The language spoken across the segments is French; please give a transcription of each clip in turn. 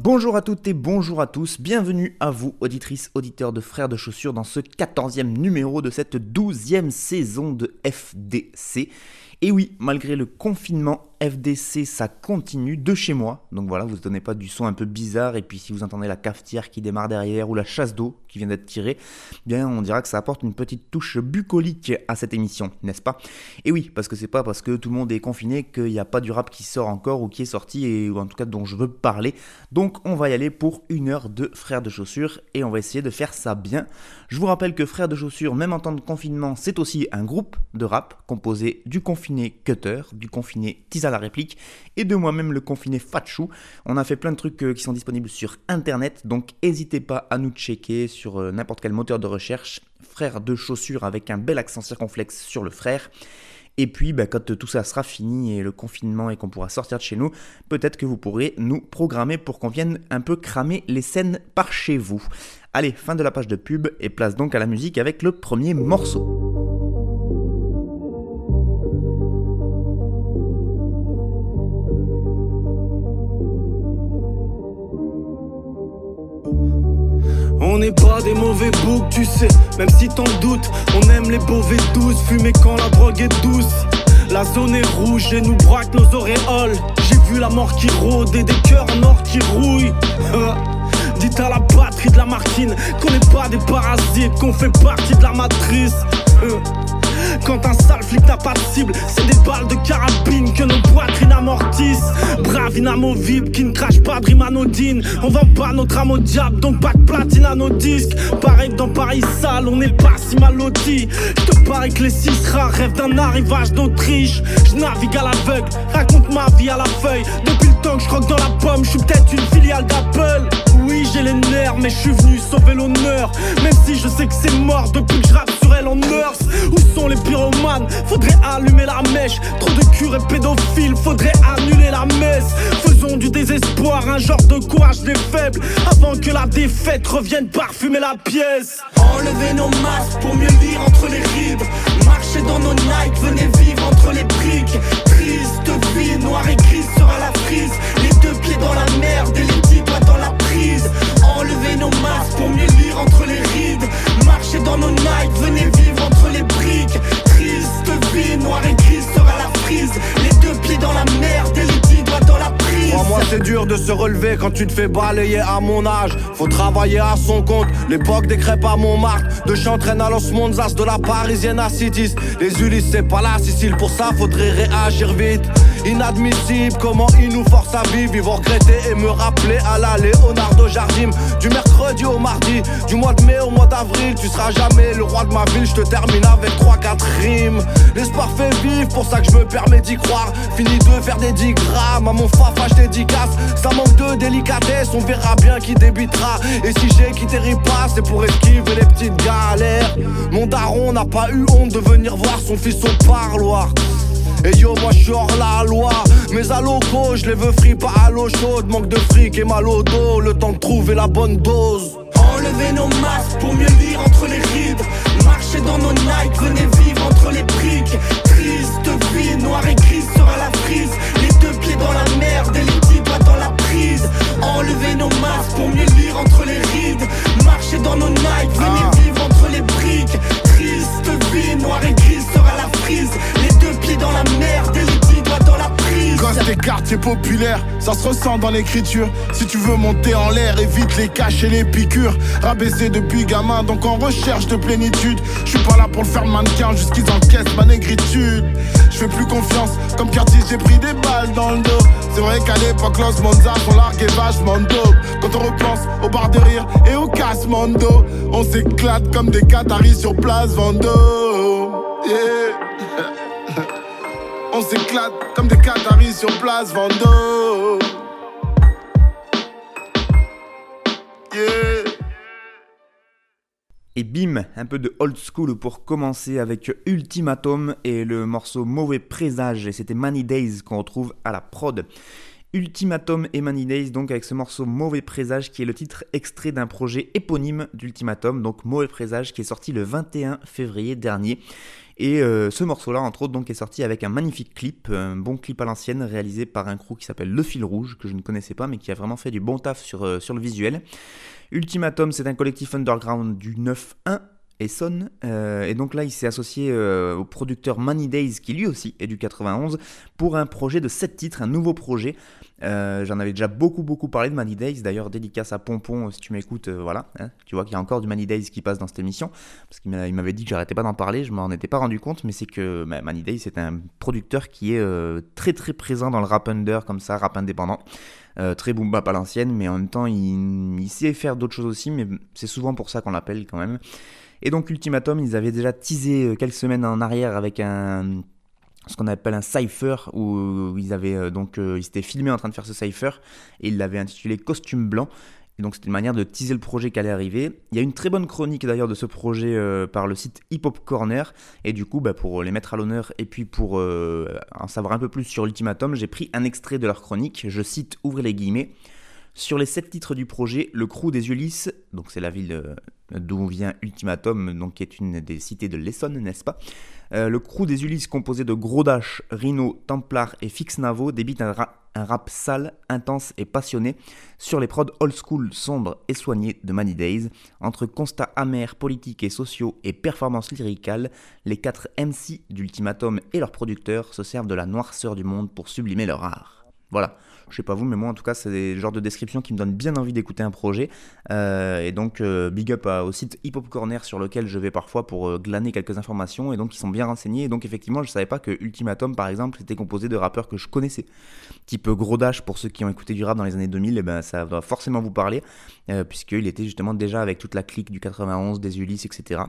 Bonjour à toutes et bonjour à tous, bienvenue à vous, auditrices, auditeurs de Frères de Chaussures, dans ce 14e numéro de cette 12e saison de FDC. Et oui, malgré le confinement, FDC, ça continue de chez moi. Donc voilà, vous ne donnez pas du son un peu bizarre. Et puis si vous entendez la cafetière qui démarre derrière ou la chasse d'eau qui vient d'être tirée, bien on dira que ça apporte une petite touche bucolique à cette émission, n'est-ce pas? Et oui, parce que c'est pas parce que tout le monde est confiné qu'il n'y a pas du rap qui sort encore ou qui est sorti et ou en tout cas dont je veux parler. Donc on va y aller pour une heure de Frères de Chaussures et on va essayer de faire ça bien. Je vous rappelle que Frères de Chaussures, même en temps de confinement, c'est aussi un groupe de rap composé du confiné Cutter, du confiné La réplique et de moi-même le confiné Fatchou. On a fait plein de trucs euh, qui sont disponibles sur internet, donc n'hésitez pas à nous checker sur euh, n'importe quel moteur de recherche. Frère de chaussures avec un bel accent circonflexe sur le frère. Et puis, bah, quand tout ça sera fini et le confinement et qu'on pourra sortir de chez nous, peut-être que vous pourrez nous programmer pour qu'on vienne un peu cramer les scènes par chez vous. Allez, fin de la page de pub et place donc à la musique avec le premier morceau. On n'est pas des mauvais boucs, tu sais, même si t'en doutes. On aime les beauvais douces, fumer quand la drogue est douce. La zone est rouge et nous braque nos auréoles. J'ai vu la mort qui rôde et des cœurs en qui rouillent. Dites à la batterie de la Martine qu'on n'est pas des parasites, qu'on fait partie de la matrice. Quand un sale flic n'a pas de cible, c'est des balles de carabine que nos poitrines amortissent. Brave, inamovible, qui ne crache pas de anodine. On vend pas notre âme au diable, donc pas de platine à nos disques. Pareil que dans Paris sale, on n'est pas si mal loti. Je te parie que les six rares rêvent d'un arrivage d'Autriche. Je à l'aveugle, raconte ma vie à la feuille. Depuis le temps que je croque dans la pomme, je suis peut-être une filiale d'Apple. Oui, j'ai les nerfs, mais je suis venu sauver l'honneur. Même si je sais que c'est mort depuis que je rappe sur elle en nurse. Où sont les pyromanes? Faudrait allumer la mèche. Trop de curés pédophiles, faudrait annuler la messe. Faisons du désespoir un genre de courage des faibles. Avant que la défaite revienne parfumer la pièce. Enlevez nos masques pour mieux lire entre les rides. Marchez dans nos Nike, venez vivre entre les briques. Quand tu te fais balayer à mon âge. Faut travailler à son compte. L'époque des crêpes à Montmartre. De Chantraine à Los Monzas, de la parisienne à Citis. Les Ulysses, c'est pas la Sicile. Pour ça, faudrait réagir vite. Inadmissible, comment ils nous forcent à vivre. Ils vont regretter et me rappeler à la Leonardo Jardim. Du mercredi au mardi, du mois de mai au mois d'avril. Tu seras jamais le roi de ma ville. Je te termine avec 3-4 rimes. L'espoir fait vivre, pour ça que je me permets d'y croire. Fini de faire des 10 grammes à mon fafa, je dédicace. Ça manque de délicatesse, on verra bien qui débutera. Et si j'ai quitté Ripa, c'est pour esquiver les petites galères. Mon daron n'a pas eu honte de venir voir son fils au parloir. Et yo, moi je suis hors la loi. À loco, je les veux free, pas à l'eau chaude. Manque de fric et mal au dos, le temps de trouver la bonne dose. Enlevez nos masques pour mieux lire entre les rides. Marchez dans nos Nike, venez vivre entre les briques. Triste vie, noir et gris sera la frise. Les deux pieds dans la merde et les dix doigts dans la prise. Enlevez nos masques pour mieux lire entre les rides. Marchez dans nos Nike, venez vivre entre les briques. Triste vie, noir et gris dans la merde et dix doigts dans la prise. Gosse des quartiers populaires, ça se ressent dans l'écriture. Si tu veux monter en l'air, évite les caches et les piqûres. Rabaissé depuis gamin, donc en recherche de plénitude. Je suis pas là pour le faire mannequin, juste qu'ils encaissent ma négritude. Je fais plus confiance, comme Curtis, j'ai pris des balles dans le dos. C'est vrai qu'à l'époque, Los Monza, on larguait vachement dope. Quand on repense au bar de rire et au casse Mondo, on s'éclate comme des Qataris sur place Vendôme. Et bim, un peu de old school pour commencer avec Ultimatum et le morceau Mauvais Présage. Et c'était Many Days qu'on retrouve à la prod. Ultimatum et Many Days, donc avec ce morceau Mauvais Présage qui est le titre extrait d'un projet éponyme d'Ultimatum, donc Mauvais Présage qui est sorti le 21 février dernier. Et euh, ce morceau-là, entre autres, donc, est sorti avec un magnifique clip, un bon clip à l'ancienne, réalisé par un crew qui s'appelle Le Fil Rouge, que je ne connaissais pas, mais qui a vraiment fait du bon taf sur, euh, sur le visuel. Ultimatum, c'est un collectif underground du 9-1 Essonne. Euh, et donc là, il s'est associé euh, au producteur Money Days, qui lui aussi est du 91, pour un projet de 7 titres, un nouveau projet. Euh, j'en avais déjà beaucoup, beaucoup parlé de Money Days. D'ailleurs, dédicace à Pompon, si tu m'écoutes, voilà. Hein. tu vois qu'il y a encore du Money Days qui passe dans cette émission. Parce qu'il m'avait dit que j'arrêtais pas d'en parler, je m'en étais pas rendu compte, mais c'est que bah, Money Days, c'est un producteur qui est très, très présent dans le rap under, comme ça, rap indépendant. très boom bap à l'ancienne, mais en même temps, il sait faire d'autres choses aussi, mais c'est souvent pour ça qu'on l'appelle quand même. Et donc Ultimatum, ils avaient déjà teasé euh, quelques semaines en arrière avec un ce qu'on appelle un cipher où ils avaient euh, donc euh, ils s'étaient filmés en train de faire ce cipher et ils l'avaient intitulé costume blanc et donc c'était une manière de teaser le projet qui allait arriver. Il y a une très bonne chronique d'ailleurs de ce projet par le site Hip Hop Corner et du coup bah, pour les mettre à l'honneur et puis pour en savoir un peu plus sur Ultimatum, j'ai pris un extrait de leur chronique, je cite ouvrez les guillemets. Sur les sept titres du projet, le crew des Ulysses, donc c'est la ville euh, d'où vient Ultimatum, donc qui est une des cités de l'Essonne, n'est-ce pas? Euh, Le crew des Ulysses composé de Gros Dash, Rhino, Templar et Fix Navo débite un, rap sale, intense et passionné sur les prods old school, sombres et soignés de Many Days. Entre constats amers, politiques et sociaux et performances lyricales, les quatre MC d'Ultimatum et leurs producteurs se servent de la noirceur du monde pour sublimer leur art. Voilà. Je sais pas vous, mais moi en tout cas, c'est des genres de descriptions qui me donnent bien envie d'écouter un projet. Euh, et donc, euh, big up au site Hip Hop Corner sur lequel je vais parfois pour euh, glaner quelques informations. Et donc, ils sont bien renseignés. Et donc, effectivement, je savais pas que Ultimatum, par exemple, était composé de rappeurs que je connaissais. Type Gros Dash, pour ceux qui ont écouté du rap dans les années 2000, et eh ben, ça va forcément vous parler, puisqu'il était justement déjà avec toute la clique du 91, des Ulysses, etc.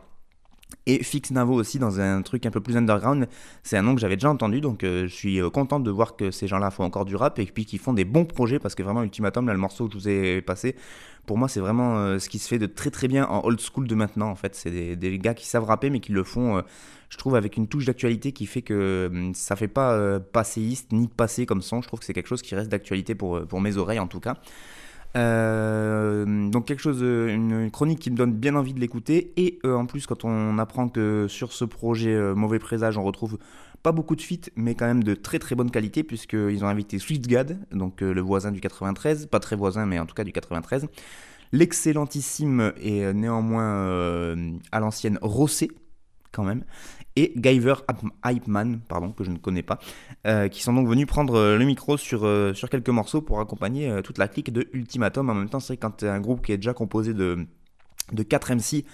Et Fix Navo aussi dans un truc un peu plus underground, c'est un nom que j'avais déjà entendu, donc euh, je suis euh, content de voir que ces gens-là font encore du rap et puis qu'ils font des bons projets parce que vraiment Ultimatum, là le morceau que je vous ai passé, pour moi c'est vraiment euh, ce qui se fait de très très bien en old school de maintenant en fait. C'est des, gars qui savent rapper mais qui le font, je trouve, avec une touche d'actualité qui fait que hum, ça fait pas passéiste ni passé comme son. Je trouve que c'est quelque chose qui reste d'actualité pour mes oreilles en tout cas. Euh, donc quelque chose, une chronique qui me donne bien envie de l'écouter. Et euh, en plus, quand on apprend que sur ce projet euh, Mauvais Présage, on retrouve pas beaucoup de feats, mais quand même de très très bonne qualité, puisqu'ils ont invité SwiftGad, donc le voisin du 93, pas très voisin, mais en tout cas du 93. L'excellentissime et néanmoins à l'ancienne Rossé, quand même et Guyver Hypeman, pardon, que je ne connais pas, euh, qui sont donc venus prendre euh, le micro sur, euh, sur quelques morceaux pour accompagner toute la clique de Ultimatum. En même temps, c'est quand un groupe qui est déjà composé de, de 4 MC,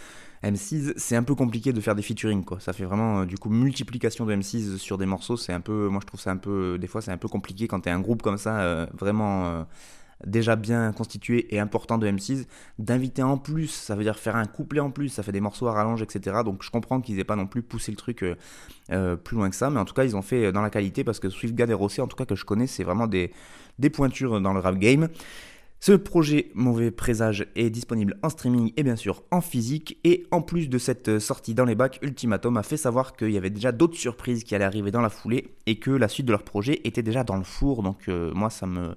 MCs, c'est un peu compliqué de faire des featuring. Ça fait vraiment, du coup, multiplication de MCs sur des morceaux. C'est un peu, moi je trouve ça un peu, des fois, c'est un peu compliqué quand tu es un groupe comme ça, vraiment déjà bien constitué et important de M6, d'inviter en plus, ça veut dire faire un couplet en plus, ça fait des morceaux à rallonge, etc. Donc je comprends qu'ils aient pas non plus poussé le truc euh, euh, plus loin que ça, mais en tout cas ils ont fait dans la qualité parce que SwiftGad et Rosset, en tout cas que je connais, c'est vraiment des, des pointures dans le rap game. Ce projet Mauvais Présage est disponible en streaming et bien sûr en physique. Et en plus de cette sortie dans les bacs, Ultimatum a fait savoir qu'il y avait déjà d'autres surprises qui allaient arriver dans la foulée et que la suite de leur projet était déjà dans le four. Donc euh, moi ça me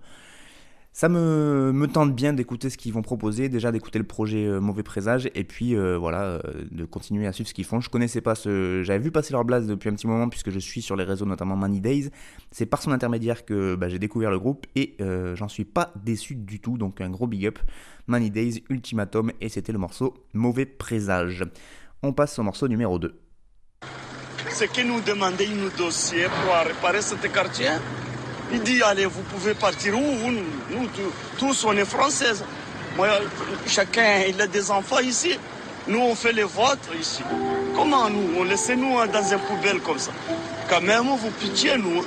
ça me, me tente bien d'écouter ce qu'ils vont proposer, déjà d'écouter le projet euh, Mauvais Présage, et puis euh, voilà, euh, de continuer à suivre ce qu'ils font. Je connaissais pas ce. J'avais vu passer leur blase depuis un petit moment, puisque je suis sur les réseaux, notamment Money Days. C'est par son intermédiaire que bah, j'ai découvert le groupe, et j'en suis pas déçu du tout, donc un gros big up. Money Days, Ultimatum, et c'était le morceau Mauvais Présage. On passe au morceau numéro 2. C'est que nous demandez nos dossiers pour réparer ce quartier? Il dit, allez, vous pouvez partir où Nous, tous, on est françaises. Moi, chacun, il a des enfants ici. Nous, on fait les votes ici. Comment nous? On laisse nous dans un poubelle comme ça. Quand même, vous pitié, nous.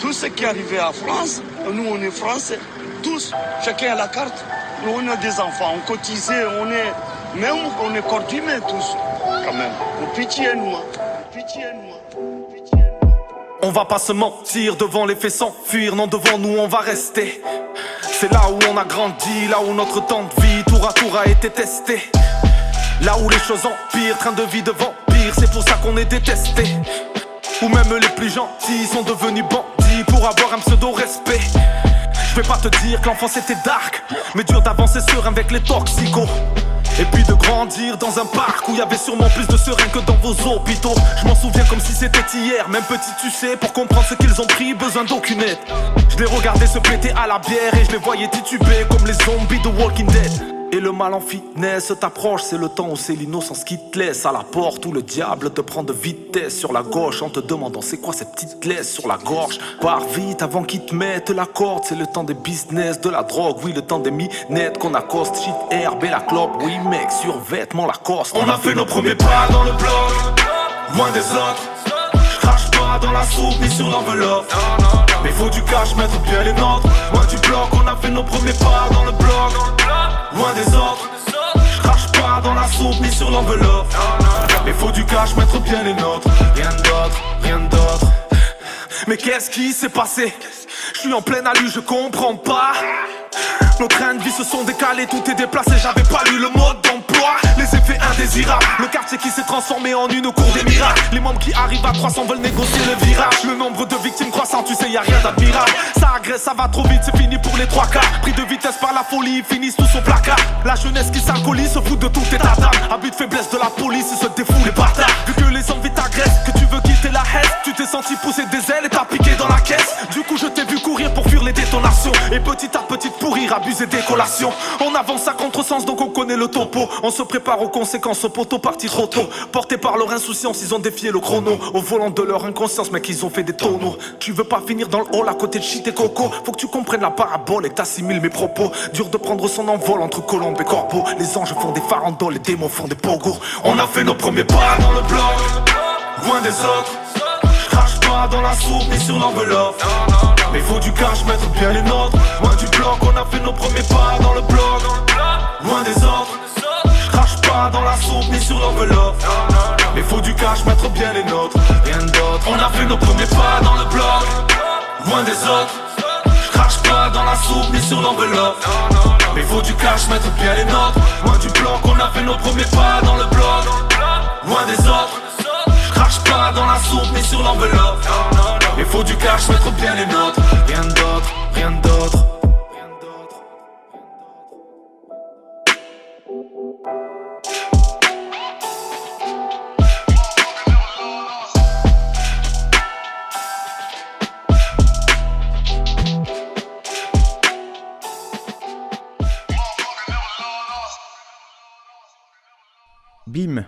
Tout ce qui est arrivé à France, nous, on est français. Tous, chacun a la carte. Nous, on a des enfants, on cotise, on est... Même on est cordimés tous, quand même. Vous pitié, nous. Hein. Pitié de On va pas se mentir, devant les faits s'enfuir, non devant nous on va rester. C'est là où on a grandi, là où notre temps de vie tour à tour a été testé. Là où les choses empirent, train de vie de vampire, c'est pour ça qu'on est détesté. Ou même les plus gentils sont devenus bandits pour avoir un pseudo respect. Je vais pas te dire que l'enfance était dark, mais dur d'avancer sur avec les toxicos. Et puis de grandir dans un parc où il y avait sûrement plus de serein que dans vos hôpitaux. Je m'en souviens comme si c'était hier, même petit tu sais, pour comprendre ce qu'ils ont pris, besoin d'aucune aide. Je les regardais se péter à la bière et je les voyais tituber comme les zombies de Walking Dead. Et le mal en finesse t'approche, c'est le temps où c'est l'innocence qui te laisse à la porte où le diable te prend de vitesse sur la gauche en te demandant c'est quoi cette petite laisse sur la gorge. Pars vite avant qu'ils te mettent la corde, c'est le temps des business, de la drogue, oui le temps des minettes qu'on accoste, shit, herbe et la clope, oui mec, sur vêtements la coste. On a fait nos premiers pas dans le bloc, loin des autres. Crache pas dans la soupe ni sur l'enveloppe. Mais faut du cash, mettre bien les nôtres. Loin du bloc, on a fait nos premiers pas dans le bloc. Sur l'enveloppe. Mais faut du cash, mettre bien les nôtres. Rien d'autre, rien d'autre. Mais qu'est-ce qui s'est passé? Je suis en pleine alu, je comprends pas. Nos trains de vie se sont décalés, tout est déplacé, j'avais pas lu le mode d'emploi. Les effets indésirables, le quartier qui s'est transformé en une cour des miracles. Les membres qui arrivent à 300 veulent négocier le virage. Le nombre de victimes croissant, tu sais, y a rien d'admirable. Ça agresse, ça va trop vite, c'est fini pour les trois quarts. Pris de vitesse par la folie, ils finissent tous au placard. La jeunesse qui s'alcoolise se fout de tout état d'âme. Abus de faiblesse de la police, ils se défoulent les bâtards. Vu que les envies t'agressent, que tu veux quitter la haine, tu t'es senti pousser des ailes et t'as piqué dans la caisse. Du coup, je t'ai vu courir pour fuir les détonations. Et petit à petit pourrir, abuser des collations. On avance à contresens, donc on connaît le topo. On se prépare aux conséquences, au poteau parti trop tôt. Portés par leur insouciance, ils ont défié le chrono. Au volant de leur inconscience, mec, ils ont fait des tonneaux. Tu veux pas finir dans le hall à côté de shit et coco? Faut que tu comprennes la parabole et t'assimiles mes propos. Dur de prendre son envol entre colombe et corbeau. Les anges font des farandoles, les démons font des pogos. On a fait nos premiers pas dans le bloc, loin des autres. Je crache pas dans la soupe ni sur l'enveloppe. Mais faut du cash, mettre bien les nôtres. Loin du bloc, on a fait nos premiers pas dans le bloc. Loin des autres. Pas dans la soupe ni sur l'enveloppe. Mais faut du cash, mettre bien les nôtres. Rien d'autre. On a fait nos premiers pas dans le bloc. Loin des autres. Je crache pas dans la soupe ni sur l'enveloppe. Mais faut du cash, mettre bien les nôtres. Loin du bloc, on a fait nos premiers pas dans le bloc. Loin des autres. Je crache pas dans la soupe ni sur l'enveloppe. Mais faut du cash, mettre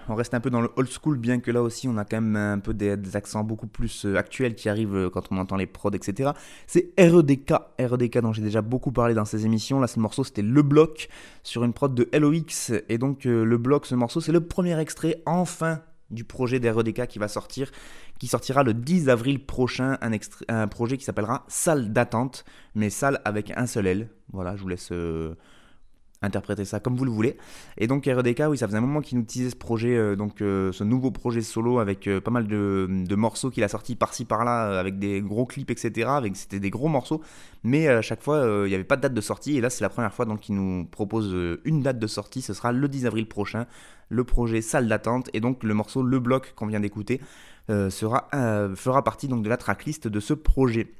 On reste un peu dans le old school, bien que là aussi on a quand même un peu des, accents beaucoup plus euh, actuels qui arrivent euh, quand on entend les prods, etc. C'est REDK, REDK dont j'ai déjà beaucoup parlé dans ces émissions. Là, ce morceau c'était Le Bloc sur une prod de LOX. Et donc, euh, Le Bloc, ce morceau, c'est le premier extrait enfin du projet d'REDK qui va sortir, qui sortira le 10 avril prochain, un, projet qui s'appellera Salle d'attente, mais salle avec un seul L. Voilà, je vous laisse interpréter ça comme vous le voulez. Et donc REDK, oui, ça faisait un moment qu'il nous teasait ce projet, euh, donc euh, ce nouveau projet solo avec euh, pas mal de, morceaux qu'il a sortis par-ci par-là, avec des gros clips, etc. Avec c'était des gros morceaux, mais à chaque fois il n'y avait pas de date de sortie. Et là, c'est la première fois qu'il nous propose une date de sortie. Ce sera le 10 avril prochain. Le projet Salle d'attente et donc le morceau Le Bloc qu'on vient d'écouter fera partie de la tracklist de ce projet.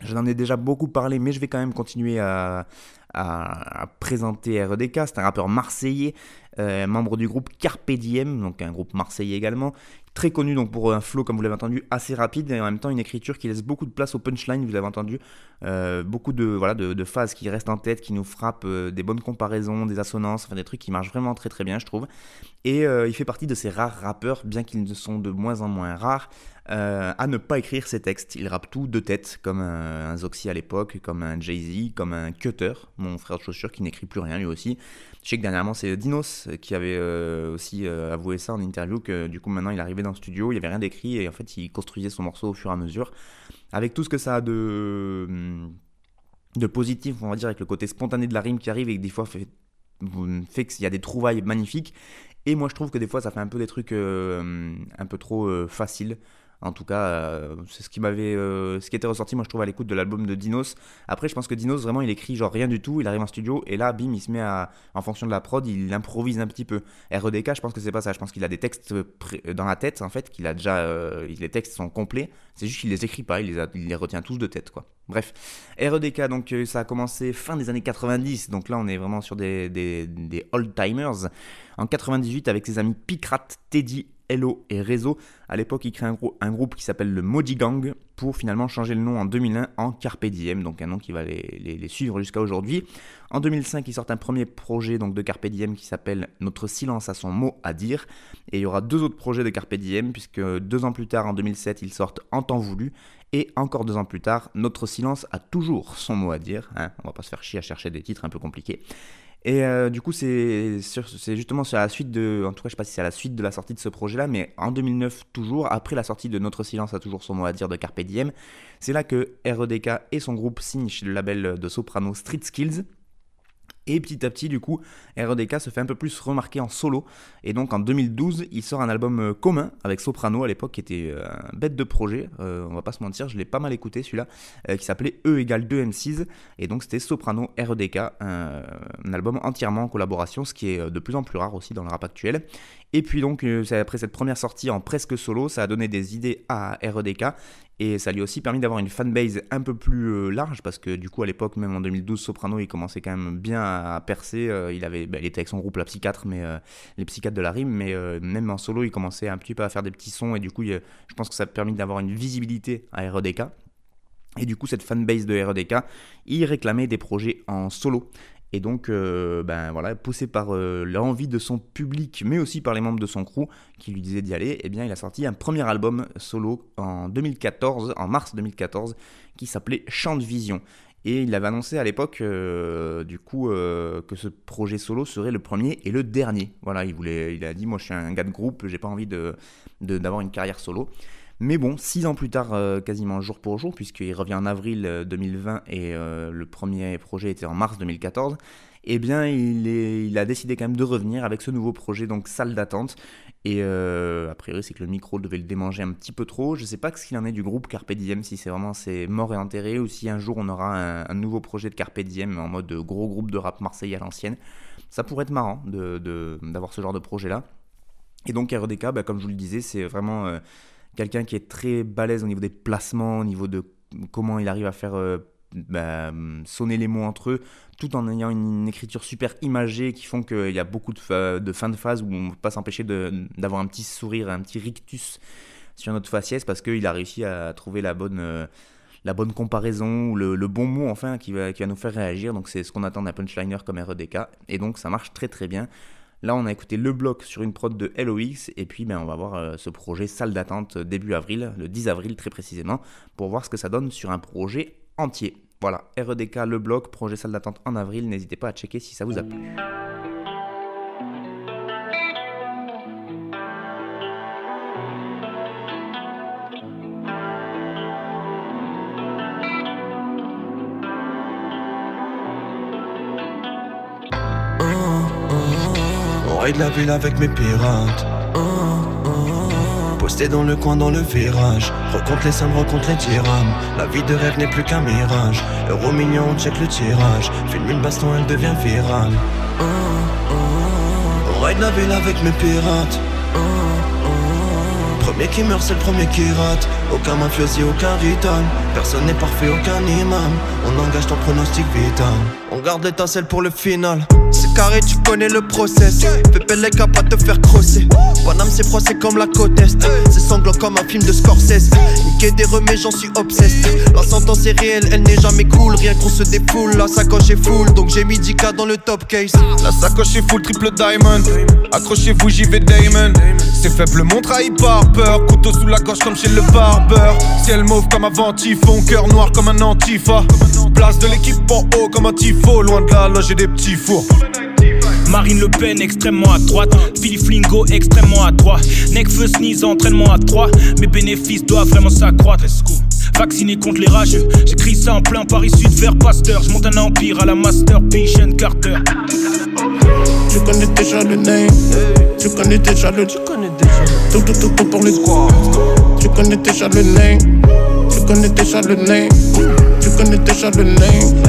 Je n'en ai déjà beaucoup parlé, mais je vais quand même continuer à, à- présenter REDK. C'est un rappeur marseillais, euh, membre du groupe Carpe Diem, donc un groupe marseillais également. Très connu donc pour un flow, comme vous l'avez entendu, assez rapide et en même temps une écriture qui laisse beaucoup de place au punchline, vous avez entendu. Euh, beaucoup de, voilà, de, phases qui restent en tête, qui nous frappent, euh, des bonnes comparaisons, des assonances, des trucs qui marchent vraiment très très bien, je trouve. Et euh, il fait partie de ces rares rappeurs, bien qu'ils sont de moins en moins rares, euh, à ne pas écrire ses textes. Il rappe tout de tête, comme un, un Zoxy à l'époque, comme un Jay-Z, comme un Cutter, mon frère de chaussures qui n'écrit plus rien lui aussi. Je sais que dernièrement c'est Dinos qui avait euh, aussi euh, avoué ça en interview, que du coup maintenant il arrivait dans le studio, il n'y avait rien d'écrit et en fait il construisait son morceau au fur et à mesure. Avec tout ce que ça a de, de positif, on va dire, avec le côté spontané de la rime qui arrive et que des fois fait, fait qu'il y a des trouvailles magnifiques. Et moi je trouve que des fois ça fait un peu des trucs un peu trop faciles. En tout cas, euh, c'est ce qui m'avait, euh, ce qui était ressorti, moi je trouve à l'écoute de l'album de Dinos. Après, je pense que Dinos vraiment, il écrit genre rien du tout. Il arrive en studio et là, bim, il se met à, en fonction de la prod, il improvise un petit peu. REDK, je pense que c'est pas ça. Je pense qu'il a des textes dans la tête en fait, qu'il a déjà, euh, les textes sont complets. C'est juste qu'il les écrit pas, il les, retient tous de tête quoi. Bref, REDK, donc ça a commencé fin des années 90. Donc là, on est vraiment sur des, des, des old timers. En 98, avec ses amis Picrat, Teddy Hello et Réseau. À l'époque, il crée un, un groupe qui s'appelle le Moji Gang pour finalement changer le nom en 2001 en Carpe Diem, donc un nom qui va les, suivre jusqu'à aujourd'hui. En 2005, ils sortent un premier projet donc de Carpe Diem qui s'appelle Notre silence a son mot à dire. Et il y aura deux autres projets de Carpe Diem, puisque deux ans plus tard, en 2007, ils sortent En temps voulu. Et encore deux ans plus tard, Notre silence a toujours son mot à dire. Hein. On va pas se faire chier à chercher des titres un peu compliqués. Et euh, du coup, c'est justement sur la suite de. En tout cas, je sais pas si c'est à la suite de la sortie de ce projet-là, mais en 2009, toujours, après la sortie de Notre Silence a toujours son mot à dire de Carpe Diem, c'est là que REDK et son groupe signent chez le label de soprano Street Skills. Et petit à petit, du coup, REDK se fait un peu plus remarquer en solo. Et donc en 2012, il sort un album euh, commun avec Soprano à l'époque, qui était euh, un bête de projet. Euh, on va pas se mentir, je l'ai pas mal écouté celui-là, qui s'appelait E égale 2 M6. Et donc c'était Soprano REDK, un, album entièrement en collaboration, ce qui est de plus en plus rare aussi dans le rap actuel. Et puis donc, après cette première sortie en presque solo, ça a donné des idées à REDK. Et ça lui a aussi permis d'avoir une fanbase un peu plus euh, large, parce que du coup, à l'époque, même en 2012, Soprano, il commençait quand même bien à percer. Euh, il, avait, bah, il était avec son groupe La Psychiatre, mais, euh, les Psychiatres de la rime, mais même en solo, il commençait un petit peu à faire des petits sons, et du coup, je pense que ça a permis d'avoir une visibilité à REDK. Et du coup, cette fanbase de REDK, il réclamait des projets en solo. Et donc, euh, ben voilà, poussé par euh, l'envie de son public, mais aussi par les membres de son crew qui lui disaient d'y aller, eh bien, il a sorti un premier album solo en 2014, en mars 2014, qui s'appelait Chant de Vision. Et il avait annoncé à l'époque, euh, du coup, que ce projet solo serait le premier et le dernier. Voilà, il a dit, moi, je suis un gars de groupe, j'ai pas envie de d'avoir une carrière solo. Mais bon, six ans plus tard, euh, quasiment jour pour jour, puisqu'il revient en avril 2020 euh, et euh, le premier projet était en mars 2014, eh bien, il, est, a décidé quand même de revenir avec ce nouveau projet, donc salle d'attente. Et a priori, c'est que le micro devait le démanger un petit peu trop. Je ne sais pas ce qu'il en est du groupe Carpe Diem, si c'est vraiment c'est mort et enterré, ou si un jour on aura un, nouveau projet de Carpe Diem en mode gros groupe de rap marseillais à l'ancienne. Ça pourrait être marrant d'avoir ce genre de projet-là. Et donc RDK, bah, comme je vous le disais, c'est vraiment quelqu'un qui est très balèze au niveau des placements, au niveau de comment il arrive à faire euh, bah, sonner les mots entre eux, tout en ayant une, écriture super imagée qui font qu'il y a beaucoup de, fins de phase où on ne peut pas s'empêcher d'avoir un petit sourire, un petit rictus sur notre faciès parce qu'il a réussi à trouver la bonne, euh, la bonne comparaison ou le, bon mot enfin qui va, qui va nous faire réagir. Donc c'est ce qu'on attend d'un punchliner comme REDK et donc ça marche très très bien. Là, on a écouté le bloc sur une prod de LOX, et puis ben, on va voir euh, ce projet salle d'attente début avril, le 10 avril très précisément, pour voir ce que ça donne sur un projet entier. Voilà, REDK, le bloc, projet salle d'attente en avril, n'hésitez pas à checker si ça vous a plu. De la ville avec mes pirates. Posté dans le coin dans le virage. Recompte les sommes, recompte les dirhams. La vie de rêve n'est plus qu'un mirage. Euro million, on check le tirage. Filme une baston, elle devient virale. Ride la ville avec mes pirates. Premier qui meurt, c'est le premier qui rate. Aucun mafiosi, aucun rital. Personne n'est parfait, aucun imam. On engage ton pronostic vital. On garde l'étincelle pour le final. C'est carré, tu connais le process. Pépé les pas te faire crosser. Paname, c'est froid, c'est comme la côte est. C'est sanglant comme un film de Scorsese. Niquer des remets, j'en suis obsessed. La sentence est réelle, elle n'est jamais cool. Rien qu'on se défoule, la sacoche est full. Donc j'ai mis 10K dans le top case. La sacoche est full, triple diamond. Accrochez-vous, j'y vais Damon. C'est faible, mon trahi par peur. Couteau sous la gorge comme chez le Ciel mauve comme avant typhon. Cœur noir comme un antifa. Place de l'équipe en haut comme un tifo. Loin de la loge et des petits fours. Marine Le Pen extrêmement à droite, Philippe Flingo extrêmement à droite, Necfeu sneeze entraînement à 3, mes bénéfices doivent vraiment s'accroître. vacciné contre les rageux. J'écris ça en plein Paris Sud vers Pasteur. Je monte un empire à la Master Patient Carter. Tu connais déjà le name, tu connais déjà le. Tu connais déjà tout, tout, tout, tout pour les squads. Connais déjà le name, tu connais déjà le name, tu connais déjà le name.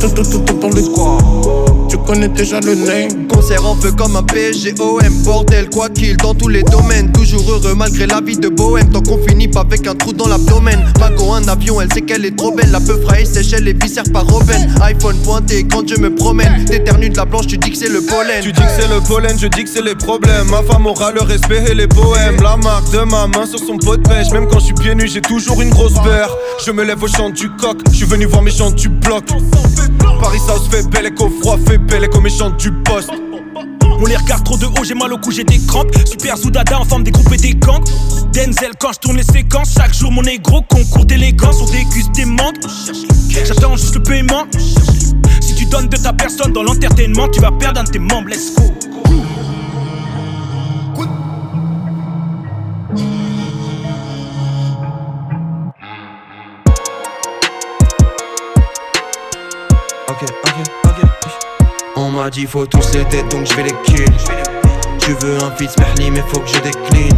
Tout, tout, tout, tout pour les squads tu connais déjà le name. Concert en feu comme un PGOM, bordel, quoi qu'il, dans tous les domaines. Toujours heureux malgré la vie de bohème, tant qu'on finit pas avec un trou dans l'abdomen. Mago, un avion, elle sait qu'elle est trop belle. La peu fraîche sèche, elle est viscère par Robin. iPhone pointé quand je me promène. T'éternues de la planche, tu dis que c'est le pollen. Tu dis que c'est le pollen, je dis que c'est les problèmes. Ma femme aura le respect et les poèmes. La marque de ma main sur son pot de pêche. Même quand je suis pieds nus, j'ai toujours une grosse paire. Je me lève au chant du coq, je suis venu voir mes chants du bloc. Paris South fait belle et froid fait belle et comme méchant du poste. On les regarde trop de haut, j'ai mal au cou, j'ai des crampes. Super Zoudada en forme des groupes et des gangs. Denzel quand je tourne les séquences, chaque jour mon négro concours d'élégance. On déguste des manques. J'attends juste le paiement. Si tu donnes de ta personne dans l'entertainment, tu vas perdre un de tes membres. Let's go. Ok, ok. M'a dit faut tous les dead donc je vais les kill Tu veux un fils merli mais faut que je décline.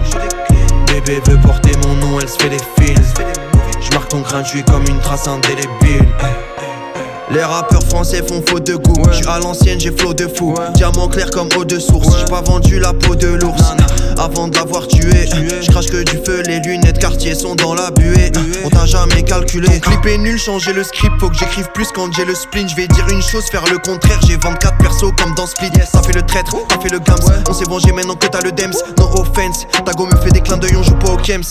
Bébé veut porter mon nom elle se fait des fils. Je marque ton crâne je suis comme une trace indélébile les rappeurs français font faute de goût. Je à l'ancienne, j'ai flot de fou. Diamant clair comme eau de source. J'ai pas vendu la peau de l'ours. Avant de l'avoir tué, je crache que du feu. Les lunettes quartier sont dans la buée. On t'a jamais calculé. Ton clip est nul, changer le script. Faut que j'écrive plus quand j'ai le spleen. Je vais dire une chose, faire le contraire. J'ai 24 persos comme dans Split. Ça fait le traître, ça fait le gams. On s'est vengé maintenant que t'as le dems. No offense, ta go me fait des clins d'œil, on joue pas au Kems.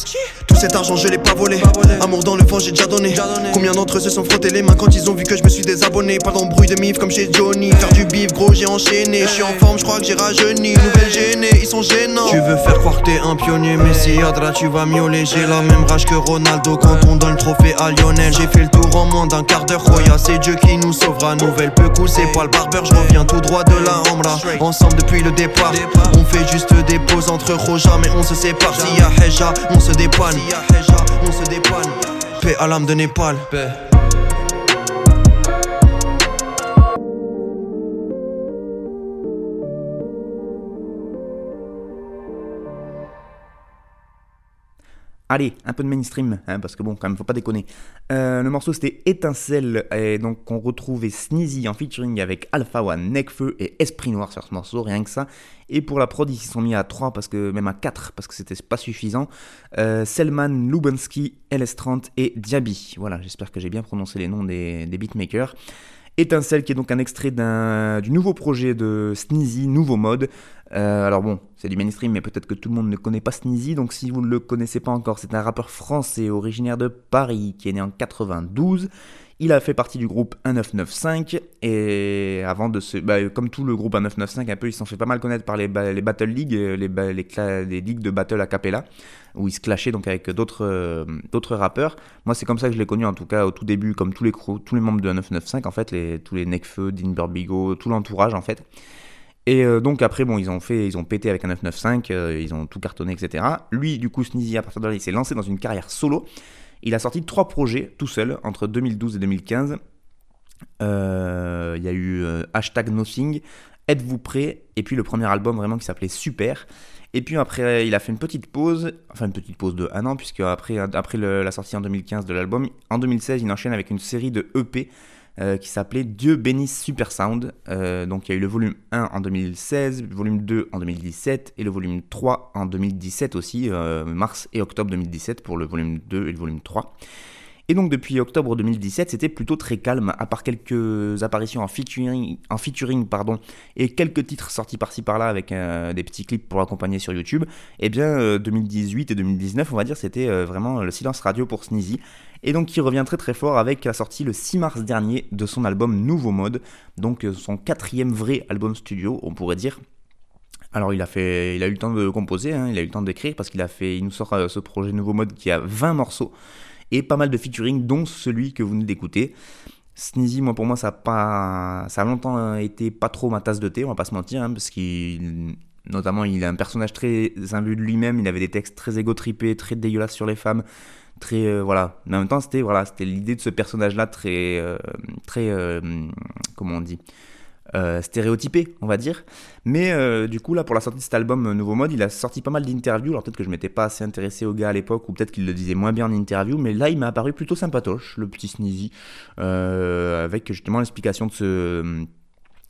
Tout cet argent, je l'ai pas volé. Amour dans le vent, j'ai déjà donné. Combien d'entre eux se sont frottés les mains quand ils ont vu que je me suis désabonné. Pas d'embrouille de mif comme chez Johnny. Faire du bif, gros, j'ai enchaîné. Je suis en forme, je crois que j'ai rajeuni. Nouvelle gênée, ils sont gênants. Tu veux faire croire que t'es un pionnier, mais si Adra, tu vas miauler. J'ai la même rage que Ronaldo quand on donne le trophée à Lionel. J'ai fait le tour en moins d'un quart d'heure. Roya, c'est Dieu qui nous sauvera. Nouvelle peu c'est pas le barbeur. Je reviens tout droit de la Rambla. Ensemble depuis le départ. On fait juste des pauses entre Roja, mais on se sépare. S'il y a Heja, on se dépanne. on se dépanne. Paix à l'âme de Népal. Allez, un peu de mainstream, hein, parce que bon, quand même, faut pas déconner. Euh, le morceau c'était Étincelle, et donc on retrouvait Sneezy en featuring avec Alpha One, Necfeu et Esprit Noir sur ce morceau, rien que ça. Et pour la prod, ils se sont mis à 3, parce que, même à 4, parce que c'était pas suffisant. Euh, Selman, Lubansky, LS30 et Diaby. Voilà, j'espère que j'ai bien prononcé les noms des, des beatmakers. Étincelle, qui est donc un extrait du nouveau projet de Sneezy, nouveau mode. Euh, alors bon, c'est du mainstream, mais peut-être que tout le monde ne connaît pas Sneezy, donc si vous ne le connaissez pas encore, c'est un rappeur français originaire de Paris qui est né en 92. Il a fait partie du groupe 1995 et avant de se, bah, comme tout le groupe 1995, un peu, il s'en fait pas mal connaître par les, les Battle League, les, les, les, ligues de battle a cappella, où il se clashait donc avec d'autres euh, d'autres rappeurs. Moi, c'est comme ça que je l'ai connu en tout cas au tout début, comme tous les tous les membres de 1995 en fait, les, tous les Necfeu, Dean Burbigo, tout l'entourage en fait. Et euh, donc après, bon, ils ont fait, ils ont pété avec un 995, euh, ils ont tout cartonné, etc. Lui, du coup, Sneezy, à partir de là, il s'est lancé dans une carrière solo. Il a sorti trois projets tout seul entre 2012 et 2015. Euh, il y a eu hashtag Nothing, Êtes-vous prêt Et puis le premier album vraiment qui s'appelait Super. Et puis après, il a fait une petite pause, enfin une petite pause de un an, puisque après, après la sortie en 2015 de l'album, en 2016, il enchaîne avec une série de EP euh, qui s'appelait Dieu bénisse Super Sound. Euh, donc il y a eu le volume 1 en 2016, le volume 2 en 2017 et le volume 3 en 2017 aussi, euh, mars et octobre 2017 pour le volume 2 et le volume 3. Et donc depuis octobre 2017, c'était plutôt très calme, à part quelques apparitions en featuring, pardon, et quelques titres sortis par-ci par-là avec des petits clips pour l'accompagner sur YouTube. Et eh bien 2018 et 2019, on va dire, c'était vraiment le silence radio pour Sneezy et donc qui revient très très fort avec la sortie le 6 mars dernier de son album Nouveau Mode, donc euh, son quatrième vrai album studio, on pourrait dire. Alors il a fait, il a eu le temps de composer, hein, il a eu le temps d'écrire parce qu'il a fait, il nous sort euh, ce projet Nouveau Mode qui a 20 morceaux et pas mal de featuring, dont celui que vous venez d'écouter. Sneezy, moi pour moi ça a pas, ça a longtemps été pas trop ma tasse de thé, on va pas se mentir, hein, parce qu'il notamment il a un personnage très imbu de lui-même, il avait des textes très égo-tripés, très dégueulasses sur les femmes, très voilà. Mais en même temps, c'était voilà, c'était l'idée de ce personnage-là très très comment on dit euh, stéréotypé, on va dire. Mais euh, du coup, là, pour la sortie de cet album euh, Nouveau Mode, il a sorti pas mal d'interviews. Alors peut-être que je m'étais pas assez intéressé au gars à l'époque, ou peut-être qu'il le disait moins bien en interview, mais là, il m'a apparu plutôt sympatoche, le petit Sneezy, avec justement l'explication de ce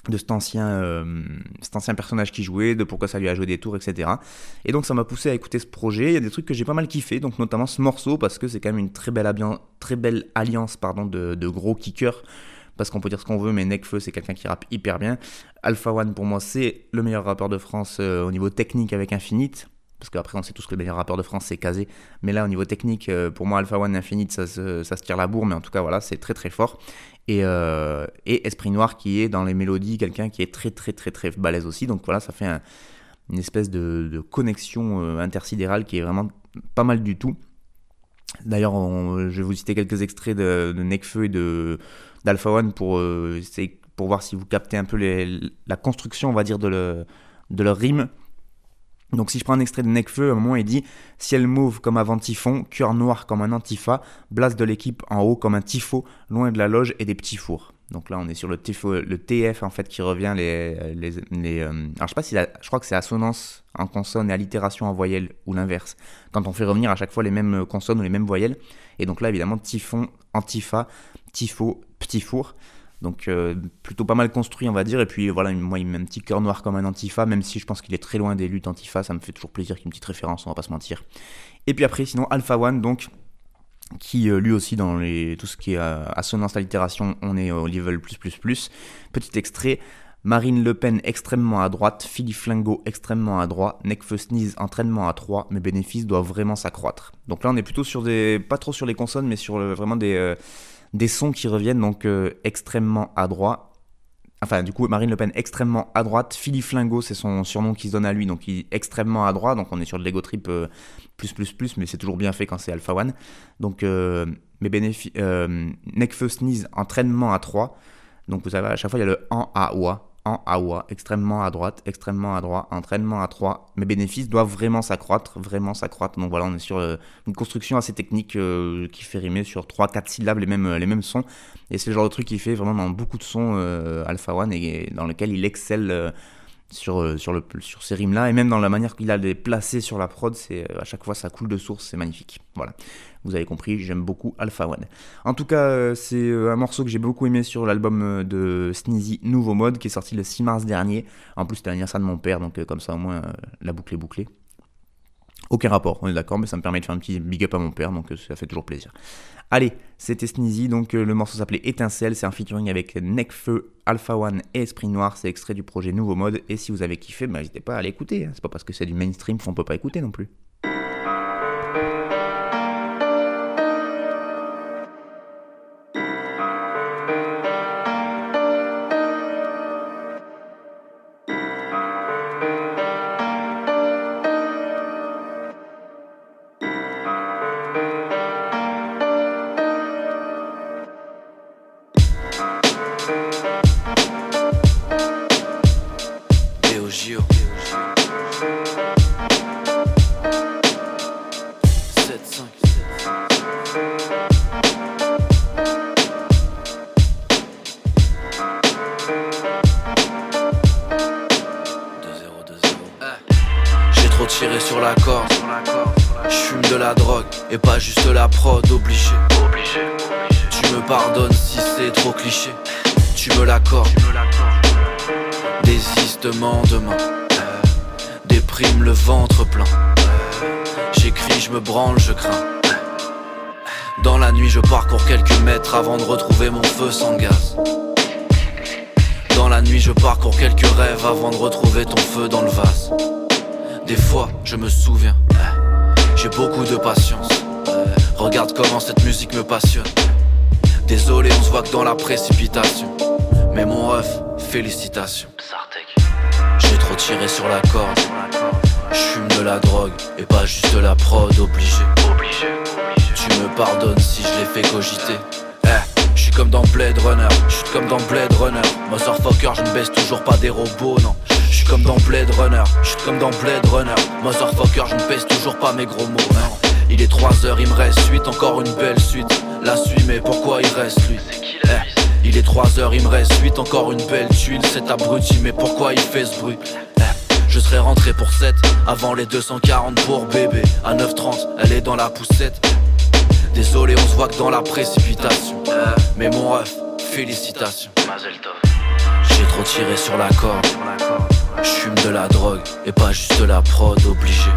de cet ancien, cet ancien personnage qui jouait, de pourquoi ça lui a joué des tours, etc. Et donc ça m'a poussé à écouter ce projet. Il y a des trucs que j'ai pas mal kiffé, donc notamment ce morceau, parce que c'est quand même une très belle, très belle alliance pardon, de, de gros kickers parce qu'on peut dire ce qu'on veut, mais Nekfeu, c'est quelqu'un qui rappe hyper bien. Alpha One, pour moi, c'est le meilleur rappeur de France euh, au niveau technique avec Infinite. Parce qu'après, on sait tous que le meilleur rappeur de France, c'est Kazé. Mais là, au niveau technique, euh, pour moi, Alpha One Infinite, ça se, ça se tire la bourre. Mais en tout cas, voilà, c'est très très fort. Et, euh, et, Esprit Noir, qui est dans les mélodies, quelqu'un qui est très très très très balèze aussi. Donc voilà, ça fait une espèce de, de connexion intersidérale qui est vraiment pas mal du tout. D'ailleurs, je vais vous citer quelques extraits de, de Nekfeu et de d'Alpha One pour, euh, pour voir si vous captez un peu la construction, on va dire, de, le, de leur rime. Donc si je prends un extrait de Necfeu, à un moment il dit Ciel mauve comme un typhon, cœur noir comme un antifa, blase de l'équipe en haut comme un tifo, loin de la loge et des petits fours. Donc là on est sur le, TF en fait qui revient les... les, les euh, alors je sais pas si je crois que c'est assonance en consonne et allitération en voyelle ou l'inverse. Quand on fait revenir à chaque fois les mêmes consonnes ou les mêmes voyelles. Et donc là évidemment typhon, antifa, tifo, petit four. Donc euh, plutôt pas mal construit, on va dire. Et puis voilà, moi il met un petit cœur noir comme un antifa, même si je pense qu'il est très loin des luttes antifa. Ça me fait toujours plaisir qu'il y ait une petite référence, on va pas se mentir. Et puis après, sinon Alpha One, donc qui euh, lui aussi dans les, tout ce qui est euh, assonance allitération, on est au level plus plus plus. Petit extrait. Marine Le Pen extrêmement à droite, Philippe Flingo extrêmement à droite, Necfeu Sneeze entraînement à 3, mes bénéfices doivent vraiment s'accroître. Donc là on est plutôt sur des, pas trop sur les consonnes, mais sur vraiment des, des sons qui reviennent donc euh, extrêmement à droite. Enfin, du coup, Marine Le Pen extrêmement à droite. Philippe Flingo, c'est son surnom qui se donne à lui, donc il est extrêmement à droite. Donc on est sur le Lego Trip euh, plus, plus, plus, mais c'est toujours bien fait quand c'est Alpha One. Donc euh, mes bénéfices. Neckfeu Sneeze, entraînement à 3. Donc vous savez, à chaque fois, il y a le en à oua en AOA, extrêmement à droite, extrêmement à droite, entraînement à 3. Mes bénéfices doivent vraiment s'accroître, vraiment s'accroître. Donc voilà, on est sur euh, une construction assez technique euh, qui fait rimer sur 3-4 syllabes les mêmes, les mêmes sons. Et c'est le genre de truc qu'il fait vraiment dans beaucoup de sons euh, Alpha One et, dans lequel il excelle sur, sur, le, sur ces rimes-là. Et même dans la manière qu'il a les placer sur la prod, c'est à chaque fois ça coule de source, c'est magnifique. Voilà. Vous avez compris, j'aime beaucoup Alpha One. En tout cas, euh, c'est euh, un morceau que j'ai beaucoup aimé sur l'album euh, de Sneezy Nouveau Mode qui est sorti le 6 mars dernier. En plus, c'était l'anniversaire de mon père, donc comme ça au moins la boucle est bouclée. Aucun rapport, on est d'accord, mais ça me permet de faire un petit big up à mon père, donc ça fait toujours plaisir. Allez, c'était Sneezy, donc le morceau s'appelait Étincelle, c'est un featuring avec Necfeu, Alpha One et Esprit Noir, c'est extrait du projet Nouveau Mode, et si vous avez kiffé, bah, n'hésitez pas à l'écouter, hein. c'est pas parce que c'est du mainstream qu'on peut pas écouter non plus. Avant de retrouver mon feu sans gaz. Dans la nuit, je parcours quelques rêves avant de retrouver ton feu dans le vase. Des fois, je me souviens, j'ai beaucoup de patience. Regarde comment cette musique me passionne. Désolé, on se voit que dans la précipitation. Mais mon ref, félicitations. J'ai trop tiré sur la corde. Je fume de la drogue et pas juste de la prod, obligé. Tu me pardonnes si je l'ai fait cogiter comme dans Blade Runner, je suis comme dans Blade Runner. Motherfucker, je ne baisse toujours pas des robots, non. Je suis comme dans Blade Runner, je suis comme dans Blade Runner. Motherfucker, je ne baisse toujours pas mes gros mots, non. Il est 3 heures, il me reste 8, encore une belle suite. La suite, mais pourquoi il reste lui? Eh, Il est 3 heures, il me reste 8, encore une belle tuile. C'est abruti, mais pourquoi il fait ce bruit? Eh, je serais rentré pour 7 avant les 240 pour bébé. À 9h30, elle est dans la poussette. Désolé, on se voit que dans la précipitation. Mais mon ref, félicitations. J'ai trop tiré sur la corde. J'fume de la drogue et pas juste de la prod, obligé.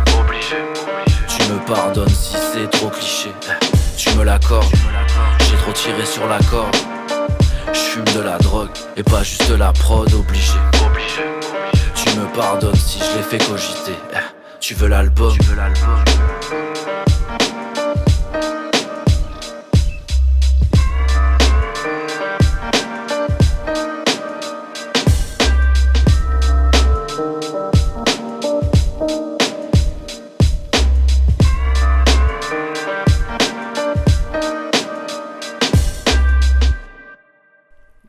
Tu me pardonnes si c'est trop cliché. Tu me l'accordes. J'ai trop tiré sur la corde. J'fume de la drogue et pas juste de la prod, obligé. Tu me pardonnes si je l'ai fait cogiter. Tu veux l'album?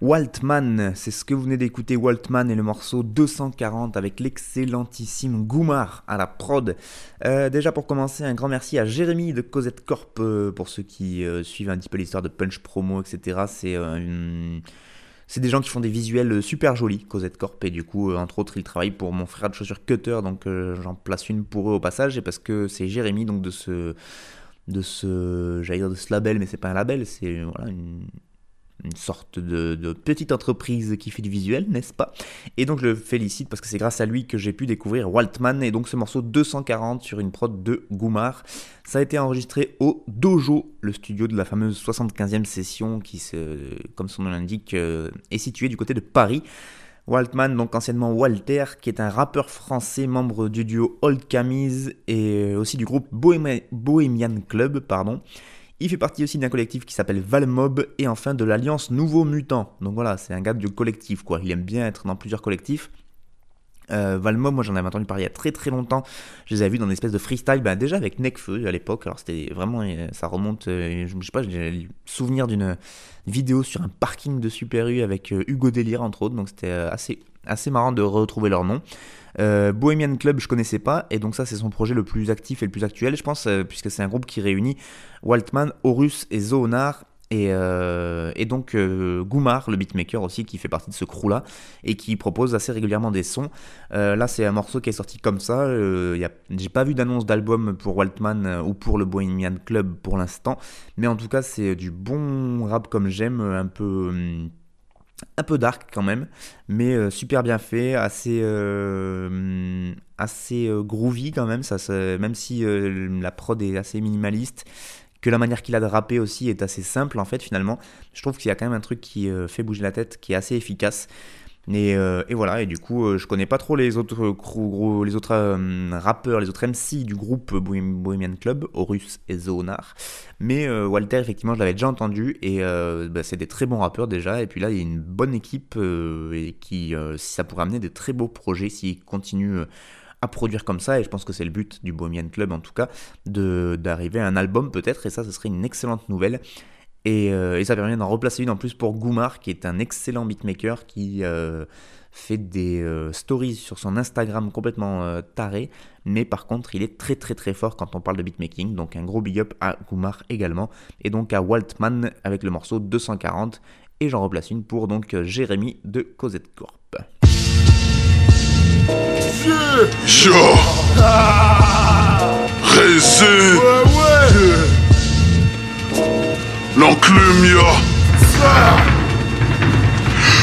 Waltman, c'est ce que vous venez d'écouter, Waltman et le morceau 240 avec l'excellentissime Goumar à la prod. Euh, déjà pour commencer, un grand merci à Jérémy de Cosette Corp euh, pour ceux qui euh, suivent un petit peu l'histoire de Punch Promo, etc. C'est des gens qui font des visuels super jolis, Cosette Corp, et du coup, entre autres, ils travaillent pour mon frère de chaussures Cutter, donc j'en place une pour eux au passage, et parce que c'est Jérémy, donc de ce, de ce, j'allais dire de ce label, mais c'est pas un label, c'est voilà, une, une sorte de, petite entreprise qui fait du visuel, n'est-ce pas? Et donc je le félicite parce que c'est grâce à lui que j'ai pu découvrir Waltman et donc ce morceau 240 sur une prod de Goumar. Ça a été enregistré au Dojo, le studio de la fameuse 75e session qui, comme son nom l'indique, euh, est situé du côté de Paris. Waltman, donc anciennement Walter, qui est un rappeur français, membre du duo Old Camise et aussi du groupe Bohemian Club, pardon. Il fait partie aussi d'un collectif qui s'appelle Valmob et enfin de l'Alliance Nouveau Mutant. Donc voilà, c'est un gars du collectif quoi. Il aime bien être dans plusieurs collectifs. Euh, moi j'en avais entendu parler il y a très très longtemps. Je les avais vus dans une espèce de freestyle, ben, déjà avec Necfeu à l'époque. Alors c'était vraiment, euh, ça remonte, euh, je sais pas, j'ai le souvenir d'une vidéo sur un parking de Super U avec Hugo Délire entre autres. Donc c'était assez, assez marrant de retrouver leur nom. Euh, Bohemian Club, je connaissais pas, et donc ça, c'est son projet le plus actif et le plus actuel, je pense, euh, puisque c'est un groupe qui réunit Waltman, Horus et Zonar. Et, euh, et, donc Goumar, le beatmaker aussi, qui fait partie de ce crew-là, et qui propose assez régulièrement des sons. là, c'est un morceau qui est sorti comme ça. J'ai pas vu d'annonce d'album pour Waltman ou pour le Bohemian Club pour l'instant, mais en tout cas, c'est du bon rap comme j'aime, un peu hum, un peu dark quand même, mais euh, super bien fait, assez, euh, assez euh, groovy quand même, même si la prod est assez minimaliste, que la manière qu'il a de rapper aussi est assez simple en fait finalement, je trouve qu'il y a quand même un truc qui fait bouger la tête, qui est assez efficace. Euh, et, voilà, et du coup, euh, je connais pas trop les autres, les autres euh, rappeurs, les autres MC du groupe Bohemian Club, Horus et Zonar. Mais Walter, effectivement, je l'avais déjà entendu, et bah, c'est des très bons rappeurs déjà. Et puis là, il y a une bonne équipe, et qui, ça pourrait amener des très beaux projets, s'il continue à produire comme ça, et je pense que c'est le but du Bohemian Club en tout cas, d'arriver à un album peut-être, et ça, ce serait une excellente nouvelle. Euh, et, ça permet d'en replacer une en plus pour Goumar, qui est un excellent beatmaker qui euh, fait des euh, stories sur son Instagram complètement taré. Mais par contre, il est très très très fort quand on parle de beatmaking. Donc un gros big up à Goumar également. Et donc à Waltman avec le morceau 240. Et j'en replace une pour donc Jérémy de Cosette Corp. L'enclume,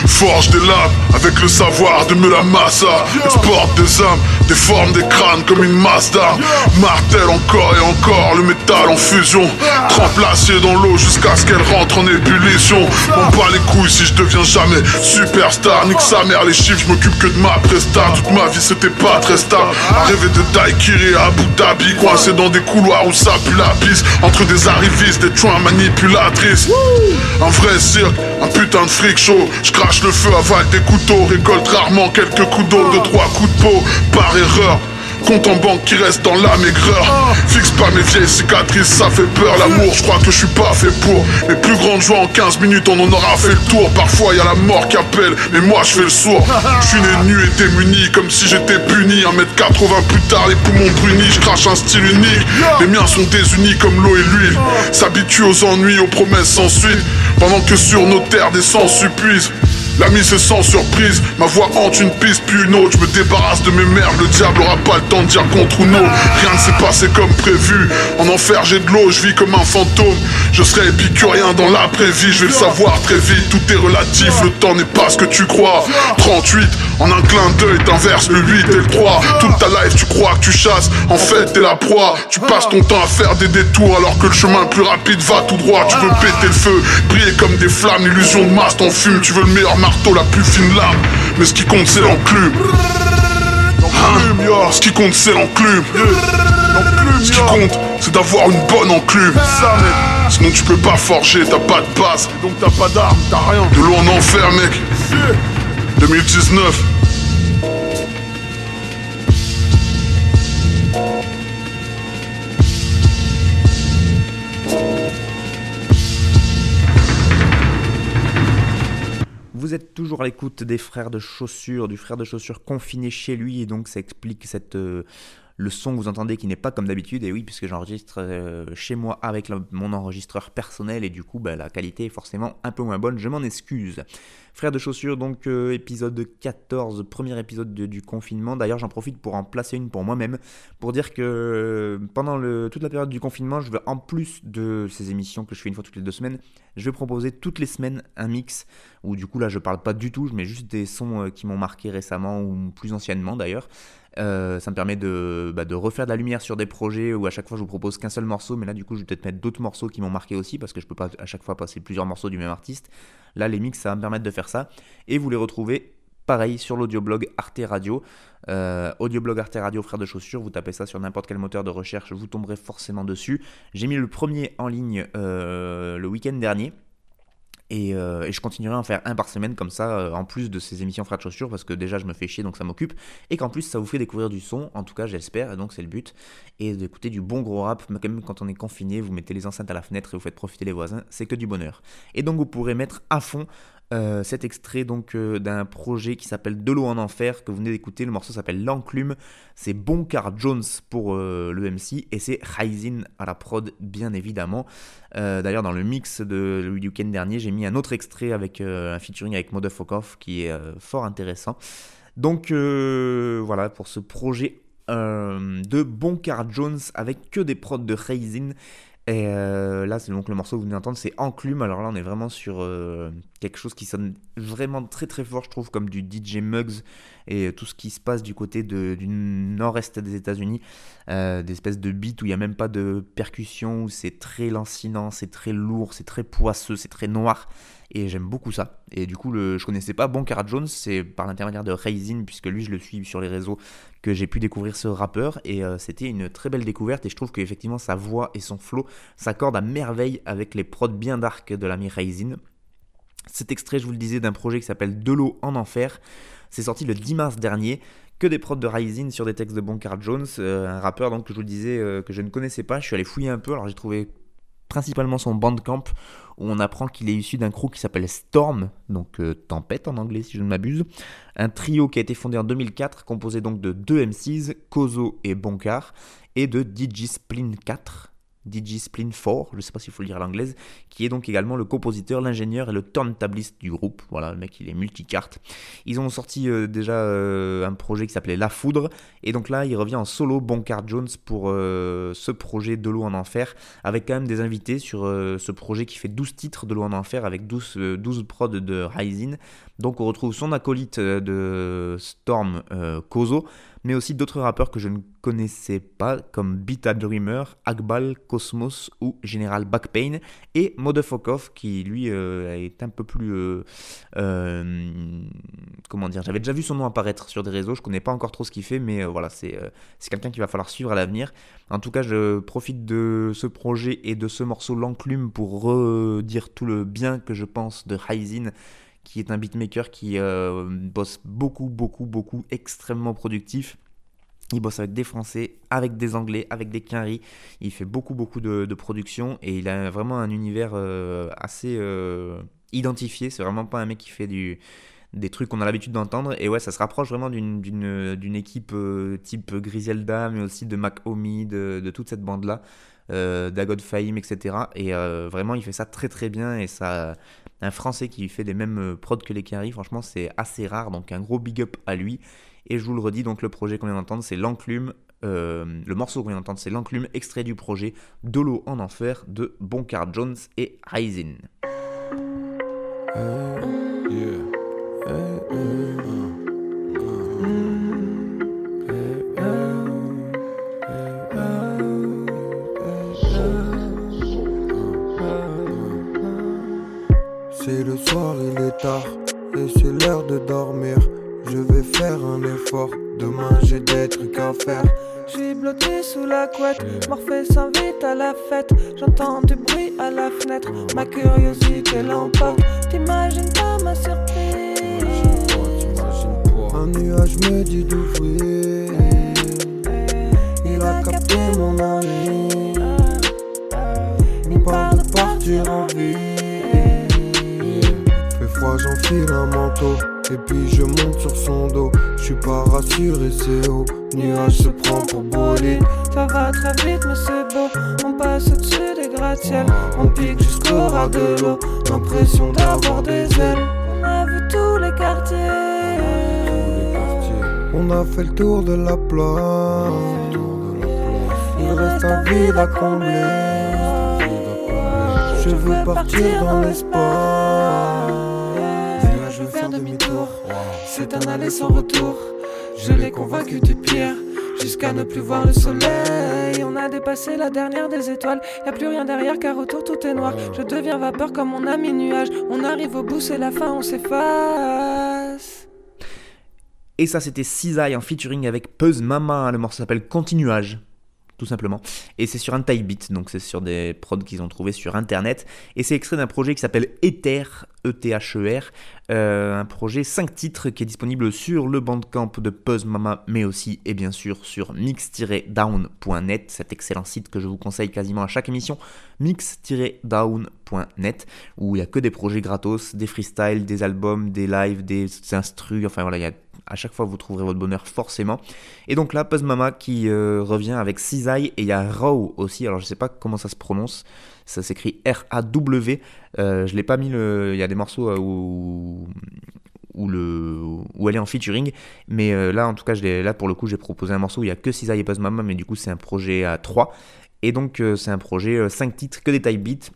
Forge des lames avec le savoir de me la massa. Exporte des âmes, des formes, des crânes comme une Mazda. Martèle encore et encore, le métal en fusion. Trempe l'acier dans l'eau jusqu'à ce qu'elle rentre en ébullition. On bat les couilles si je deviens jamais superstar. Nique sa mère, les chiffres, je m'occupe que de ma presta. Toute ma vie c'était pas très stable. Rêver de Daikiri à Abu Dhabi, coincé dans des couloirs où ça pue la pisse. Entre des arrivistes, des chouins manipulatrices. Un vrai cirque, un putain de fric show. Je crache le feu, avale des couteaux, récolte rarement quelques coups d'eau, de trois coups de peau erreur. Compte en banque qui reste dans la maigreur. Fixe pas mes vieilles cicatrices, ça fait peur. L'amour, je crois que je suis pas fait pour. Mes plus grandes joies en 15 minutes, on en aura fait le tour. Parfois y a la mort qui appelle, mais moi je fais le sourd. Je suis né nu et démuni, comme si j'étais puni. 1m80 plus tard, les poumons brunis, je crache un style unique. Les miens sont désunis comme l'eau et l'huile. S'habitue aux ennuis, aux promesses sans suite. Pendant que sur nos terres des sangs s'épuisent. L'ami c'est sans surprise, ma voix hante une piste puis une autre. Je me débarrasse de mes merdes, le diable aura pas le temps de dire contre ou non. Rien ne s'est passé comme prévu, en enfer j'ai de l'eau, je vis comme un fantôme. Je serai épicurien dans l'après-vie, je vais le savoir très vite. Tout est relatif, le temps n'est pas ce que tu crois. 38, en un clin d'œil t'inverses le 8 et le 3 Toute ta life tu crois que tu chasses, en fait t'es la proie. Tu passes ton temps à faire des détours alors que le chemin plus rapide va tout droit. Tu veux péter le feu, briller comme des flammes, l'illusion de masse t'en fume Tu veux le meilleur marteau, la plus fine lame. Mais ce qui compte, c'est l'enclume. Hein ce qui compte, c'est l'enclume. Ce qui compte, c'est d'avoir une bonne enclume. Sinon, tu peux pas forger, t'as pas de base. Donc, t'as pas d'armes, t'as rien. De l'eau en enfer, mec. 2019. Vous êtes toujours à l'écoute des frères de chaussures, du frère de chaussures confiné chez lui, et donc ça explique cette, euh, le son que vous entendez qui n'est pas comme d'habitude, et oui, puisque j'enregistre euh, chez moi avec mon enregistreur personnel, et du coup, bah, la qualité est forcément un peu moins bonne, je m'en excuse. Frères de chaussures, donc euh, épisode 14, premier épisode de- du confinement. D'ailleurs, j'en profite pour en placer une pour moi-même, pour dire que euh, pendant toute la période du confinement, je vais, en plus de ces émissions que je fais une fois toutes les deux semaines, je vais proposer toutes les semaines un mix, où du coup, là, je parle pas du tout, je mets juste des sons qui m'ont marqué récemment, ou plus anciennement d'ailleurs. Euh, ça me permet de, bah, de refaire de la lumière sur des projets où à chaque fois je vous propose qu'un seul morceau, mais là du coup je vais peut-être mettre d'autres morceaux qui m'ont marqué aussi parce que je peux pas à chaque fois passer plusieurs morceaux du même artiste. Là les mix ça va me permettre de faire ça et vous les retrouvez pareil sur l'audioblog Arte Radio. Euh, audioblog Arte Radio Frères de Chaussures, vous tapez ça sur n'importe quel moteur de recherche, vous tomberez forcément dessus. J'ai mis le premier en ligne euh, le week-end dernier. Et, euh, et je continuerai à en faire un par semaine comme ça, euh, en plus de ces émissions Frères de Chaussures, parce que déjà je me fais chier donc ça m'occupe, et qu'en plus ça vous fait découvrir du son, en tout cas j'espère, et donc c'est le but, et d'écouter du bon gros rap, quand même quand on est confiné, vous mettez les enceintes à la fenêtre et vous faites profiter les voisins, c'est que du bonheur. Et donc vous pourrez mettre à fond euh, cet extrait donc euh, d'un projet qui s'appelle De l'eau en enfer que vous venez d'écouter. Le morceau s'appelle L'enclume. C'est Boncar Jones pour euh, le MC et c'est Ryzin à la prod bien évidemment. Euh, D'ailleurs dans le mix de le week-end dernier j'ai mis un autre extrait avec un featuring avec Motherfucker qui est fort intéressant. Donc voilà pour ce projet de Boncar Jones avec que des prods de Ryzin. Et euh, là, c'est donc le morceau que vous venez d'entendre, c'est Enclume. Alors là, on est vraiment sur euh, quelque chose qui sonne vraiment très très fort, je trouve, comme du DJ Muggs et tout ce qui se passe du côté du nord-est des États-Unis. Euh, des espèces de beats où il n'y a même pas de percussion, où c'est très lancinant, c'est très lourd, c'est très poisseux, c'est très noir. Et j'aime beaucoup ça. Et du coup, le, je connaissais pas Boncara Jones, c'est par l'intermédiaire de Raisin, puisque lui, je le suis sur les réseaux, que j'ai pu découvrir ce rappeur. Et euh, c'était une très belle découverte. Et je trouve qu'effectivement, sa voix et son flow s'accordent à merveille avec les prods bien dark de l'ami Raisin. Cet extrait, je vous le disais, d'un projet qui s'appelle De l'eau en enfer. C'est sorti le 10 mars dernier. Que des prods de Rising sur des textes de Boncar Jones, euh, un rappeur donc que je vous le disais euh, que je ne connaissais pas. Je suis allé fouiller un peu, alors j'ai trouvé principalement son bandcamp où on apprend qu'il est issu d'un crew qui s'appelle Storm, donc euh, tempête en anglais si je ne m'abuse. Un trio qui a été fondé en 2004, composé donc de deux MCs, Kozo et Bonkar, et de DJ Splin 4. DJ Splin 4, je sais pas s'il faut le dire à l'anglaise, qui est donc également le compositeur, l'ingénieur et le turntabliste du groupe. Voilà, le mec il est multicarte. Ils ont sorti euh, déjà euh, un projet qui s'appelait La Foudre, et donc là il revient en solo Bonkar Jones pour euh, ce projet De l'eau en enfer, avec quand même des invités sur ce projet qui fait 12 titres de l'eau en enfer avec 12, euh, 12 prods de Rising. Donc on retrouve son acolyte euh, de Storm, euh, Kozo, mais aussi d'autres rappeurs que je ne connaissais pas, comme Bita Dreamer, Akbal, Cosmos ou General Backpain, et Motherfuckov, qui lui euh, est un peu plus... comment dire J'avais déjà vu son nom apparaître sur des réseaux, je connais pas encore trop ce qu'il fait, mais voilà, c'est quelqu'un qu'il va falloir suivre à l'avenir. En tout cas, je profite de ce projet et de ce morceau L'Enclume pour redire tout le bien que je pense de Ryzin qui est un beatmaker qui euh, bosse beaucoup, beaucoup, beaucoup, extrêmement productif. Il bosse avec des Français, avec des Anglais, avec des Quinri. Il fait beaucoup, beaucoup de, production et il a vraiment un univers euh, assez euh, identifié. C'est vraiment pas un mec qui fait du, des trucs qu'on a l'habitude d'entendre. Et ouais, ça se rapproche vraiment d'une équipe type Griselda, mais aussi de Mac Omi, de, de toute cette bande-là, d'Agod Fahim, etc. Et vraiment, il fait ça très très bien. Et ça, un Français qui fait les mêmes prods que les Quinri, franchement, c'est assez rare. Donc un gros big up à lui. Et je vous le redis, donc le projet qu'on vient d'entendre, c'est L'Enclume. Euh, le morceau qu'on vient d'entendre, c'est L'Enclume, extrait du projet Dolo en enfer de Bonkar Jones et Ryzen. C'est fête. Fait le tour de la place. Il reste un vide à combler. Je veux partir dans l'espace. Et je veux faire demi-tour. C'est un aller sans retour. Je l'ai convaincu du pire. Jusqu'à ne plus voir le soleil. On a dépassé la dernière des étoiles. Y a plus rien derrière car autour tout est noir. Je deviens vapeur comme mon ami nuage. On arrive au bout, c'est la fin, on s'efface. Et ça, c'était Cisaille en featuring avec Puzz Mama. Le morceau s'appelle Continuage. Tout simplement. Et c'est sur un type beat, donc c'est sur des prods qu'ils ont trouvé sur internet. Et c'est extrait d'un projet qui s'appelle Ether, E-T-H-E-R. Euh, un projet 5 titres qui est disponible sur le bandcamp de Puzz Mama, mais aussi et bien sûr sur mix-down.net, cet excellent site que je vous conseille quasiment à chaque émission, mix-down.net, où il n'y a que des projets gratos, des freestyles, des albums, des lives, des instrus, enfin voilà, à chaque fois vous trouverez votre bonheur forcément. Et donc là, Puzz Mama qui euh, revient avec Cisaille et il y a Raw aussi. Alors je sais pas comment ça se prononce. Ça s'écrit R-A-W. Euh, je l'ai pas mis. Il y a des morceaux euh, où, où, le, où elle est en featuring. Mais euh, là, en tout cas, je là pour le coup, j'ai proposé un morceau où il y a que Cisaille et Mama. Mais du coup, c'est un projet à 3. Et donc, c'est un projet 5 titres, que des type beats.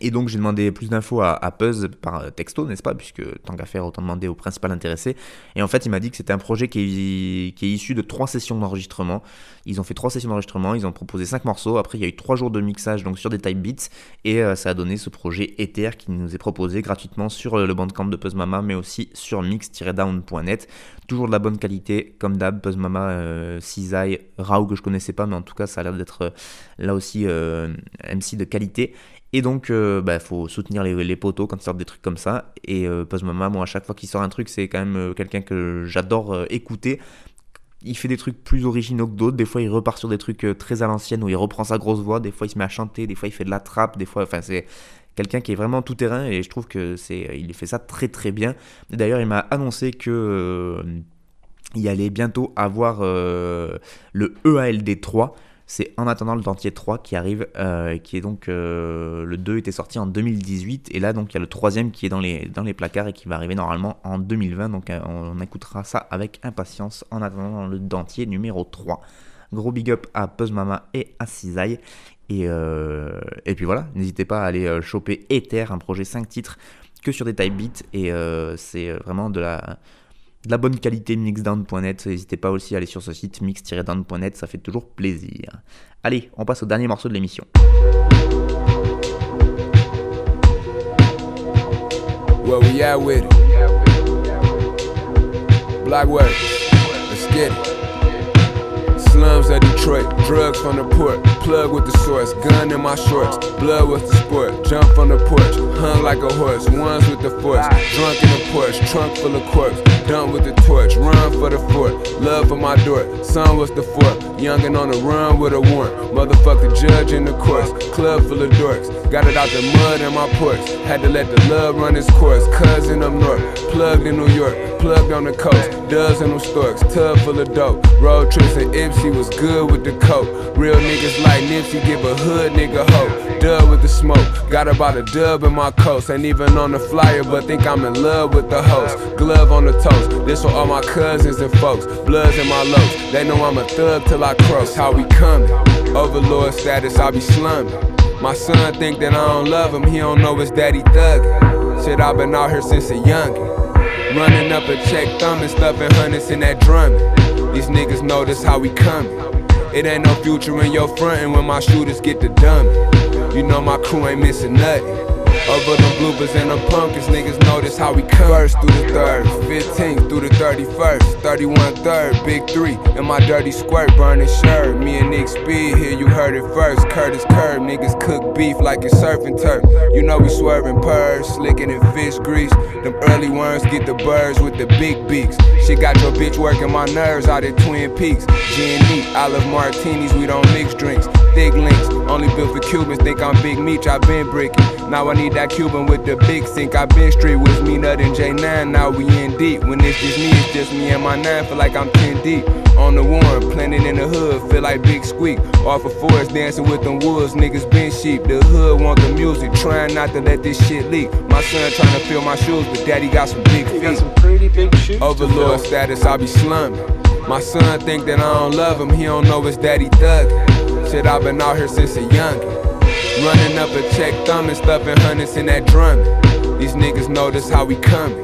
Et donc j'ai demandé plus d'infos à, Puzz par euh, texto, n'est-ce pas Puisque tant qu'à faire, autant demander au principal intéressé. Et en fait, il m'a dit que c'était un projet qui est, issu de trois sessions d'enregistrement. Ils ont fait trois sessions d'enregistrement, ils ont proposé cinq morceaux. Après, il y a eu trois jours de mixage donc sur des type beats. Et euh, ça a donné ce projet Ether qui nous est proposé gratuitement sur euh, le bandcamp de Puzz Mama, mais aussi sur mix-down.net. Toujours de la bonne qualité, comme d'hab, Puzz Mama, euh, Rao que je connaissais pas, mais en tout cas, ça a l'air d'être là aussi MC de qualité. Et donc, il euh, bah, faut soutenir les, les potos quand ils sortent des trucs comme ça. Et euh, Mama, moi, à chaque fois qu'il sort un truc, c'est quand même euh, quelqu'un que j'adore euh, écouter. Il fait des trucs plus originaux que d'autres. Des fois, il repart sur des trucs très à l'ancienne où il reprend sa grosse voix. Des fois, il se met à chanter. Des fois, il fait de la trappe. Des fois, enfin, c'est quelqu'un qui est vraiment tout terrain. Et je trouve que c'est, il fait ça très très bien. D'ailleurs, il m'a annoncé que il allait bientôt avoir le EALD 3. C'est en attendant le dentier 3 qui arrive, euh, qui est donc euh, le 2 était sorti en 2018 et là donc il y a le troisième qui est dans les, placards et qui va arriver normalement en 2020 donc euh, on, écoutera ça avec impatience en attendant le dentier numéro 3. Gros big up à Puzz Mama et à Cisaille et, et puis voilà, n'hésitez pas à aller choper Ether, un projet 5 titres que sur des type beats et c'est vraiment de la de la bonne qualité mixdown.net. N'hésitez pas aussi à aller sur ce site mix-down.net, ça fait toujours plaisir. Allez, on passe au dernier morceau de l'émission. Slums of Detroit, drugs from the port, plug with the source, gun in my shorts, blood with the sport, jump from the porch, hung like a horse, ones with the force, drunk in the porch, trunk full of corpse. Done with the torch, run for the fort. Love for my door, son, was the fourth? Youngin' on the run with a warrant. Motherfucker judge in the courts. Club full of dorks. Got it out the mud in my porch. Had to let the love run its course. Cousin up north, plugged in New York, plugged on the coast. Does in them storks, tub full of dope. Road trips and in Ipsy was good with the coke. Real niggas like Nipsey give a hood nigga hope. Dub with the smoke. Got about a dub in my coast. Ain't even on the flyer, but think I'm in love with the host. Glove on the toast. This for all my cousins and folks. Bloods in my lows. They know I'm a thug till I cross. How we coming? Overlord status, I be slumming. My son think that I don't love him, he don't know his daddy thuggin'. Shit, i been out here since a youngin'. Running up a check, thumbin' stuffing hundreds in that drumming. These niggas know this how we coming. It ain't no future in your frontin' when my shooters get the dummy, you know my crew ain't missing nothing. Over them bloopers and the pumpkins, niggas notice how we come. First through the third, 15th through the 31st, 31 third, big three, and my dirty squirt burning shirt. Me and Nick Speed here, you heard it first. Curtis Curb, niggas cook beef like it's surfing turf. You know we swerving purrs, slicking in fish grease. Them early worms get the birds with the big beaks. Shit got your bitch working my nerves out at Twin Peaks. G&E, olive martinis, we don't mix drinks. Thick links, only built for Cubans, think I'm Big Meech, I've been bricking. Now I need that Cuban with the big sink. I been straight with me, Nut and J9. Now we in deep. When it's just me, it's just me and my nine. Feel like I'm 10 deep. On the warren, planted in the hood. Feel like Big Squeak. Off of forest, dancing with them woods. Niggas been sheep. The hood want the music. Trying not to let this shit leak. My son trying to fill my shoes, but daddy got some big feet. Got some pretty big shoes. Overlord status, I be slumming. My son think that I don't love him. He don't know his daddy thug. Shit, i been out here since a youngin'. Running up a check, thumbing, stuffing hundreds in that drumming. These niggas know this how we coming.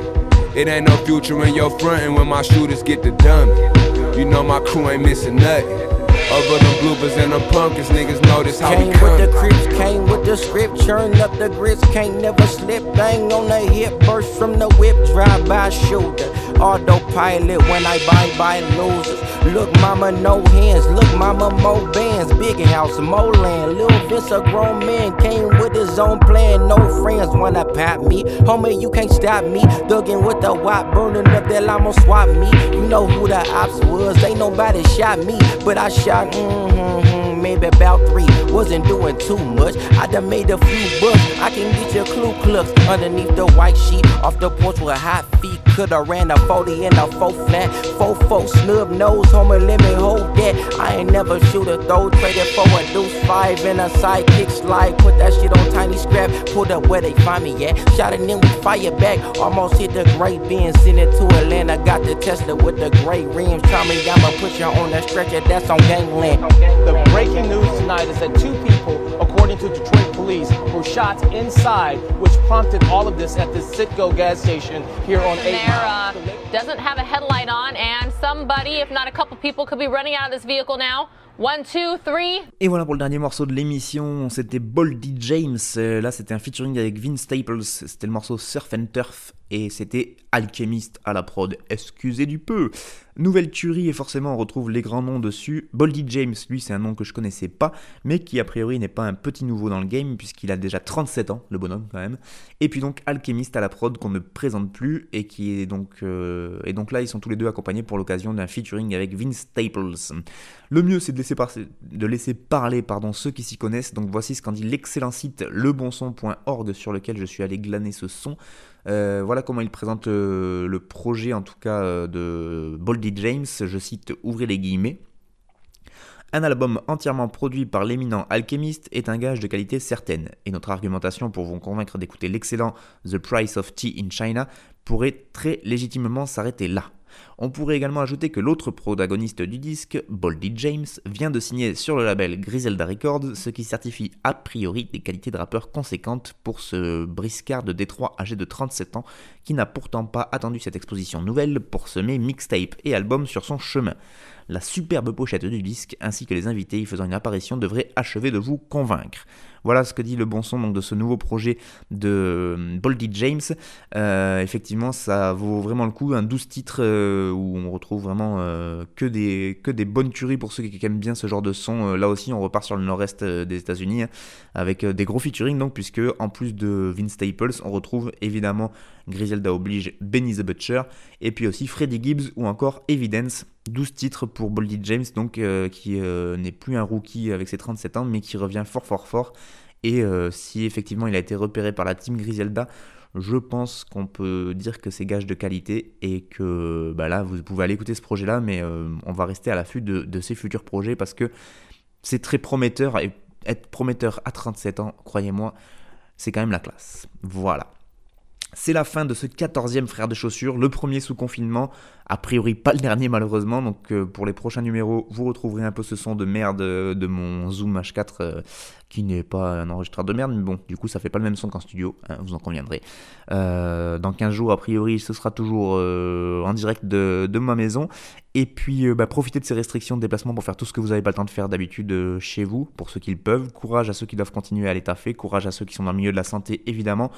It ain't no future in your front, and when my shooters get the dummy, you know my crew ain't missing nothing. Over them bloopers and them pumpkins, niggas know this how came we come. with the crips, came with the script, churn up the grits, can't never slip. Bang on the hip, burst from the whip, drive by shoulder. Autopilot when I buy by losers. Look, mama, no hands. Look, mama, more bands. Big house, more land. Lil Vince, a grown man, came with his own plan. No friends wanna pat me. Homie, you can't stop me. Thuggin' with the wop, burning up that llama swap me. You know who the ops was. Ain't nobody shot me, but I shot, Mm-hmm maybe about three. Wasn't doing too much. I done made a few bucks. I can get your clue clucks underneath the white sheet. Off the porch with hot feet. Coulda ran a 40 and a 4 flat. 4 4 snub nose, homie, let me hold that. I ain't never shoot a throw. Traded for a deuce 5 and a sidekick slide. Put that shit on tiny scrap. Pulled up where they find me at. Shot it then we fire back. Almost hit the gray bin. Send it to Atlanta. Got the Tesla with the gray rims. Tell me I'ma put you on that stretcher. That's on gangland. The breaking news tonight is that two people, according to Detroit police, were shot inside, which prompted all of this at the Citgo gas station here on 8 Panera uh, doesn't have a headlight on, and somebody, if not a couple people, could be running out of this vehicle now. One, two, three. Et voilà pour le dernier morceau de l'émission, c'était Boldy James. Euh, Là, c'était un featuring avec Vince Staples. C'était le morceau Surf and Turf et c'était Alchemist à la prod. Excusez du peu. Nouvelle tuerie et forcément on retrouve les grands noms dessus. Boldy James, lui, c'est un nom que je connaissais pas, mais qui a priori n'est pas un petit nouveau dans le game puisqu'il a déjà 37 ans, le bonhomme quand même. Et puis donc Alchemist à la prod qu'on ne présente plus et qui est donc euh, et donc là ils sont tous les deux accompagnés pour l'occasion d'un featuring avec Vince Staples. Le mieux c'est de laisser, de laisser parler pardon, ceux qui s'y connaissent. Donc voici ce qu'en dit l'excellent site lebonson.org sur lequel je suis allé glaner ce son. Euh, voilà comment il présente euh, le projet en tout cas euh, de Boldy James. Je cite ouvrez les guillemets. Un album entièrement produit par l'éminent Alchemist est un gage de qualité certaine, et notre argumentation pour vous convaincre d'écouter l'excellent The Price of Tea in China pourrait très légitimement s'arrêter là. On pourrait également ajouter que l'autre protagoniste du disque, Boldy James, vient de signer sur le label Griselda Records, ce qui certifie a priori des qualités de rappeur conséquentes pour ce briscard de Détroit âgé de 37 ans, qui n'a pourtant pas attendu cette exposition nouvelle pour semer mixtape et album sur son chemin. La superbe pochette du disque ainsi que les invités y faisant une apparition devraient achever de vous convaincre. Voilà ce que dit le bon son de ce nouveau projet de Boldy James. Euh, effectivement, ça vaut vraiment le coup. Un 12 titres euh, où on retrouve vraiment euh, que, des, bonnes tueries pour ceux qui aiment bien ce genre de son. Euh, là aussi, on repart sur le nord-est euh, des États-Unis hein, avec euh, des gros featuring, donc, puisque en plus de Vince Staples, on retrouve évidemment Griselda oblige Benny the Butcher, et puis aussi Freddie Gibbs ou encore Evidence. 12 titres pour Boldy James, donc qui n'est plus un rookie avec ses 37 ans, mais qui revient fort fort fort. Et si effectivement il a été repéré par la team Griselda, je pense qu'on peut dire que c'est gage de qualité et que bah là, vous pouvez aller écouter ce projet-là, mais euh, on va rester à l'affût de, de ces futurs projets parce que c'est très prometteur et être prometteur à 37 ans, croyez-moi, c'est quand même la classe. Voilà. C'est la fin de ce 14e frère de chaussures, le premier sous confinement, a priori pas le dernier malheureusement, donc euh, pour les prochains numéros, vous retrouverez un peu ce son de merde de mon Zoom H4 euh, qui n'est pas un enregistreur de merde, mais bon, du coup ça fait pas le même son qu'en studio, hein, vous en conviendrez. Euh, dans 15 jours, a priori, ce sera toujours en direct de, ma maison, et puis bah, profitez de ces restrictions de déplacement pour faire tout ce que vous n'avez pas le temps de faire d'habitude chez vous, pour ceux qui le peuvent. Courage à ceux qui doivent continuer à aller taffer, courage à ceux qui sont dans le milieu de la santé évidemment.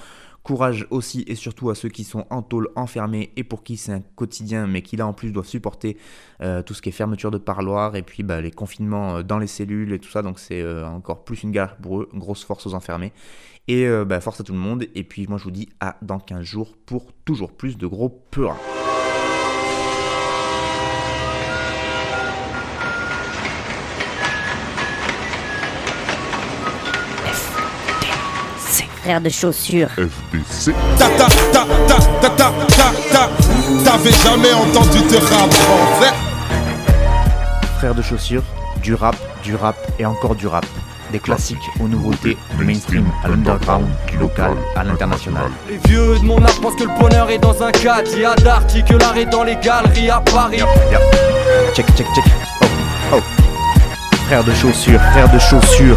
Courage aussi et surtout à ceux qui sont en tôle enfermés et pour qui c'est un quotidien, mais qui là en plus doivent supporter euh, tout ce qui est fermeture de parloirs et puis bah, les confinements euh, dans les cellules et tout ça. Donc c'est euh, encore plus une galère pour eux. Grosse force aux enfermés. Et bah, force à tout le monde. Et puis moi je vous dis à dans 15 jours pour toujours plus de gros peurs. de chaussures. FBC. Ta ta ta ta ta ta ta ta. T'avais jamais entendu de rap français. Frères de chaussures, du rap, du rap et encore du rap. Des classiques aux nouveautés, du mainstream à l'underground, du local à l'international. Les vieux de mon âge pensent que le bonheur est dans un cadre. Il y a d'arty que l'art est dans les galeries à Paris. Check, check, check. Oh, oh. Frères de chaussures, frères de chaussures,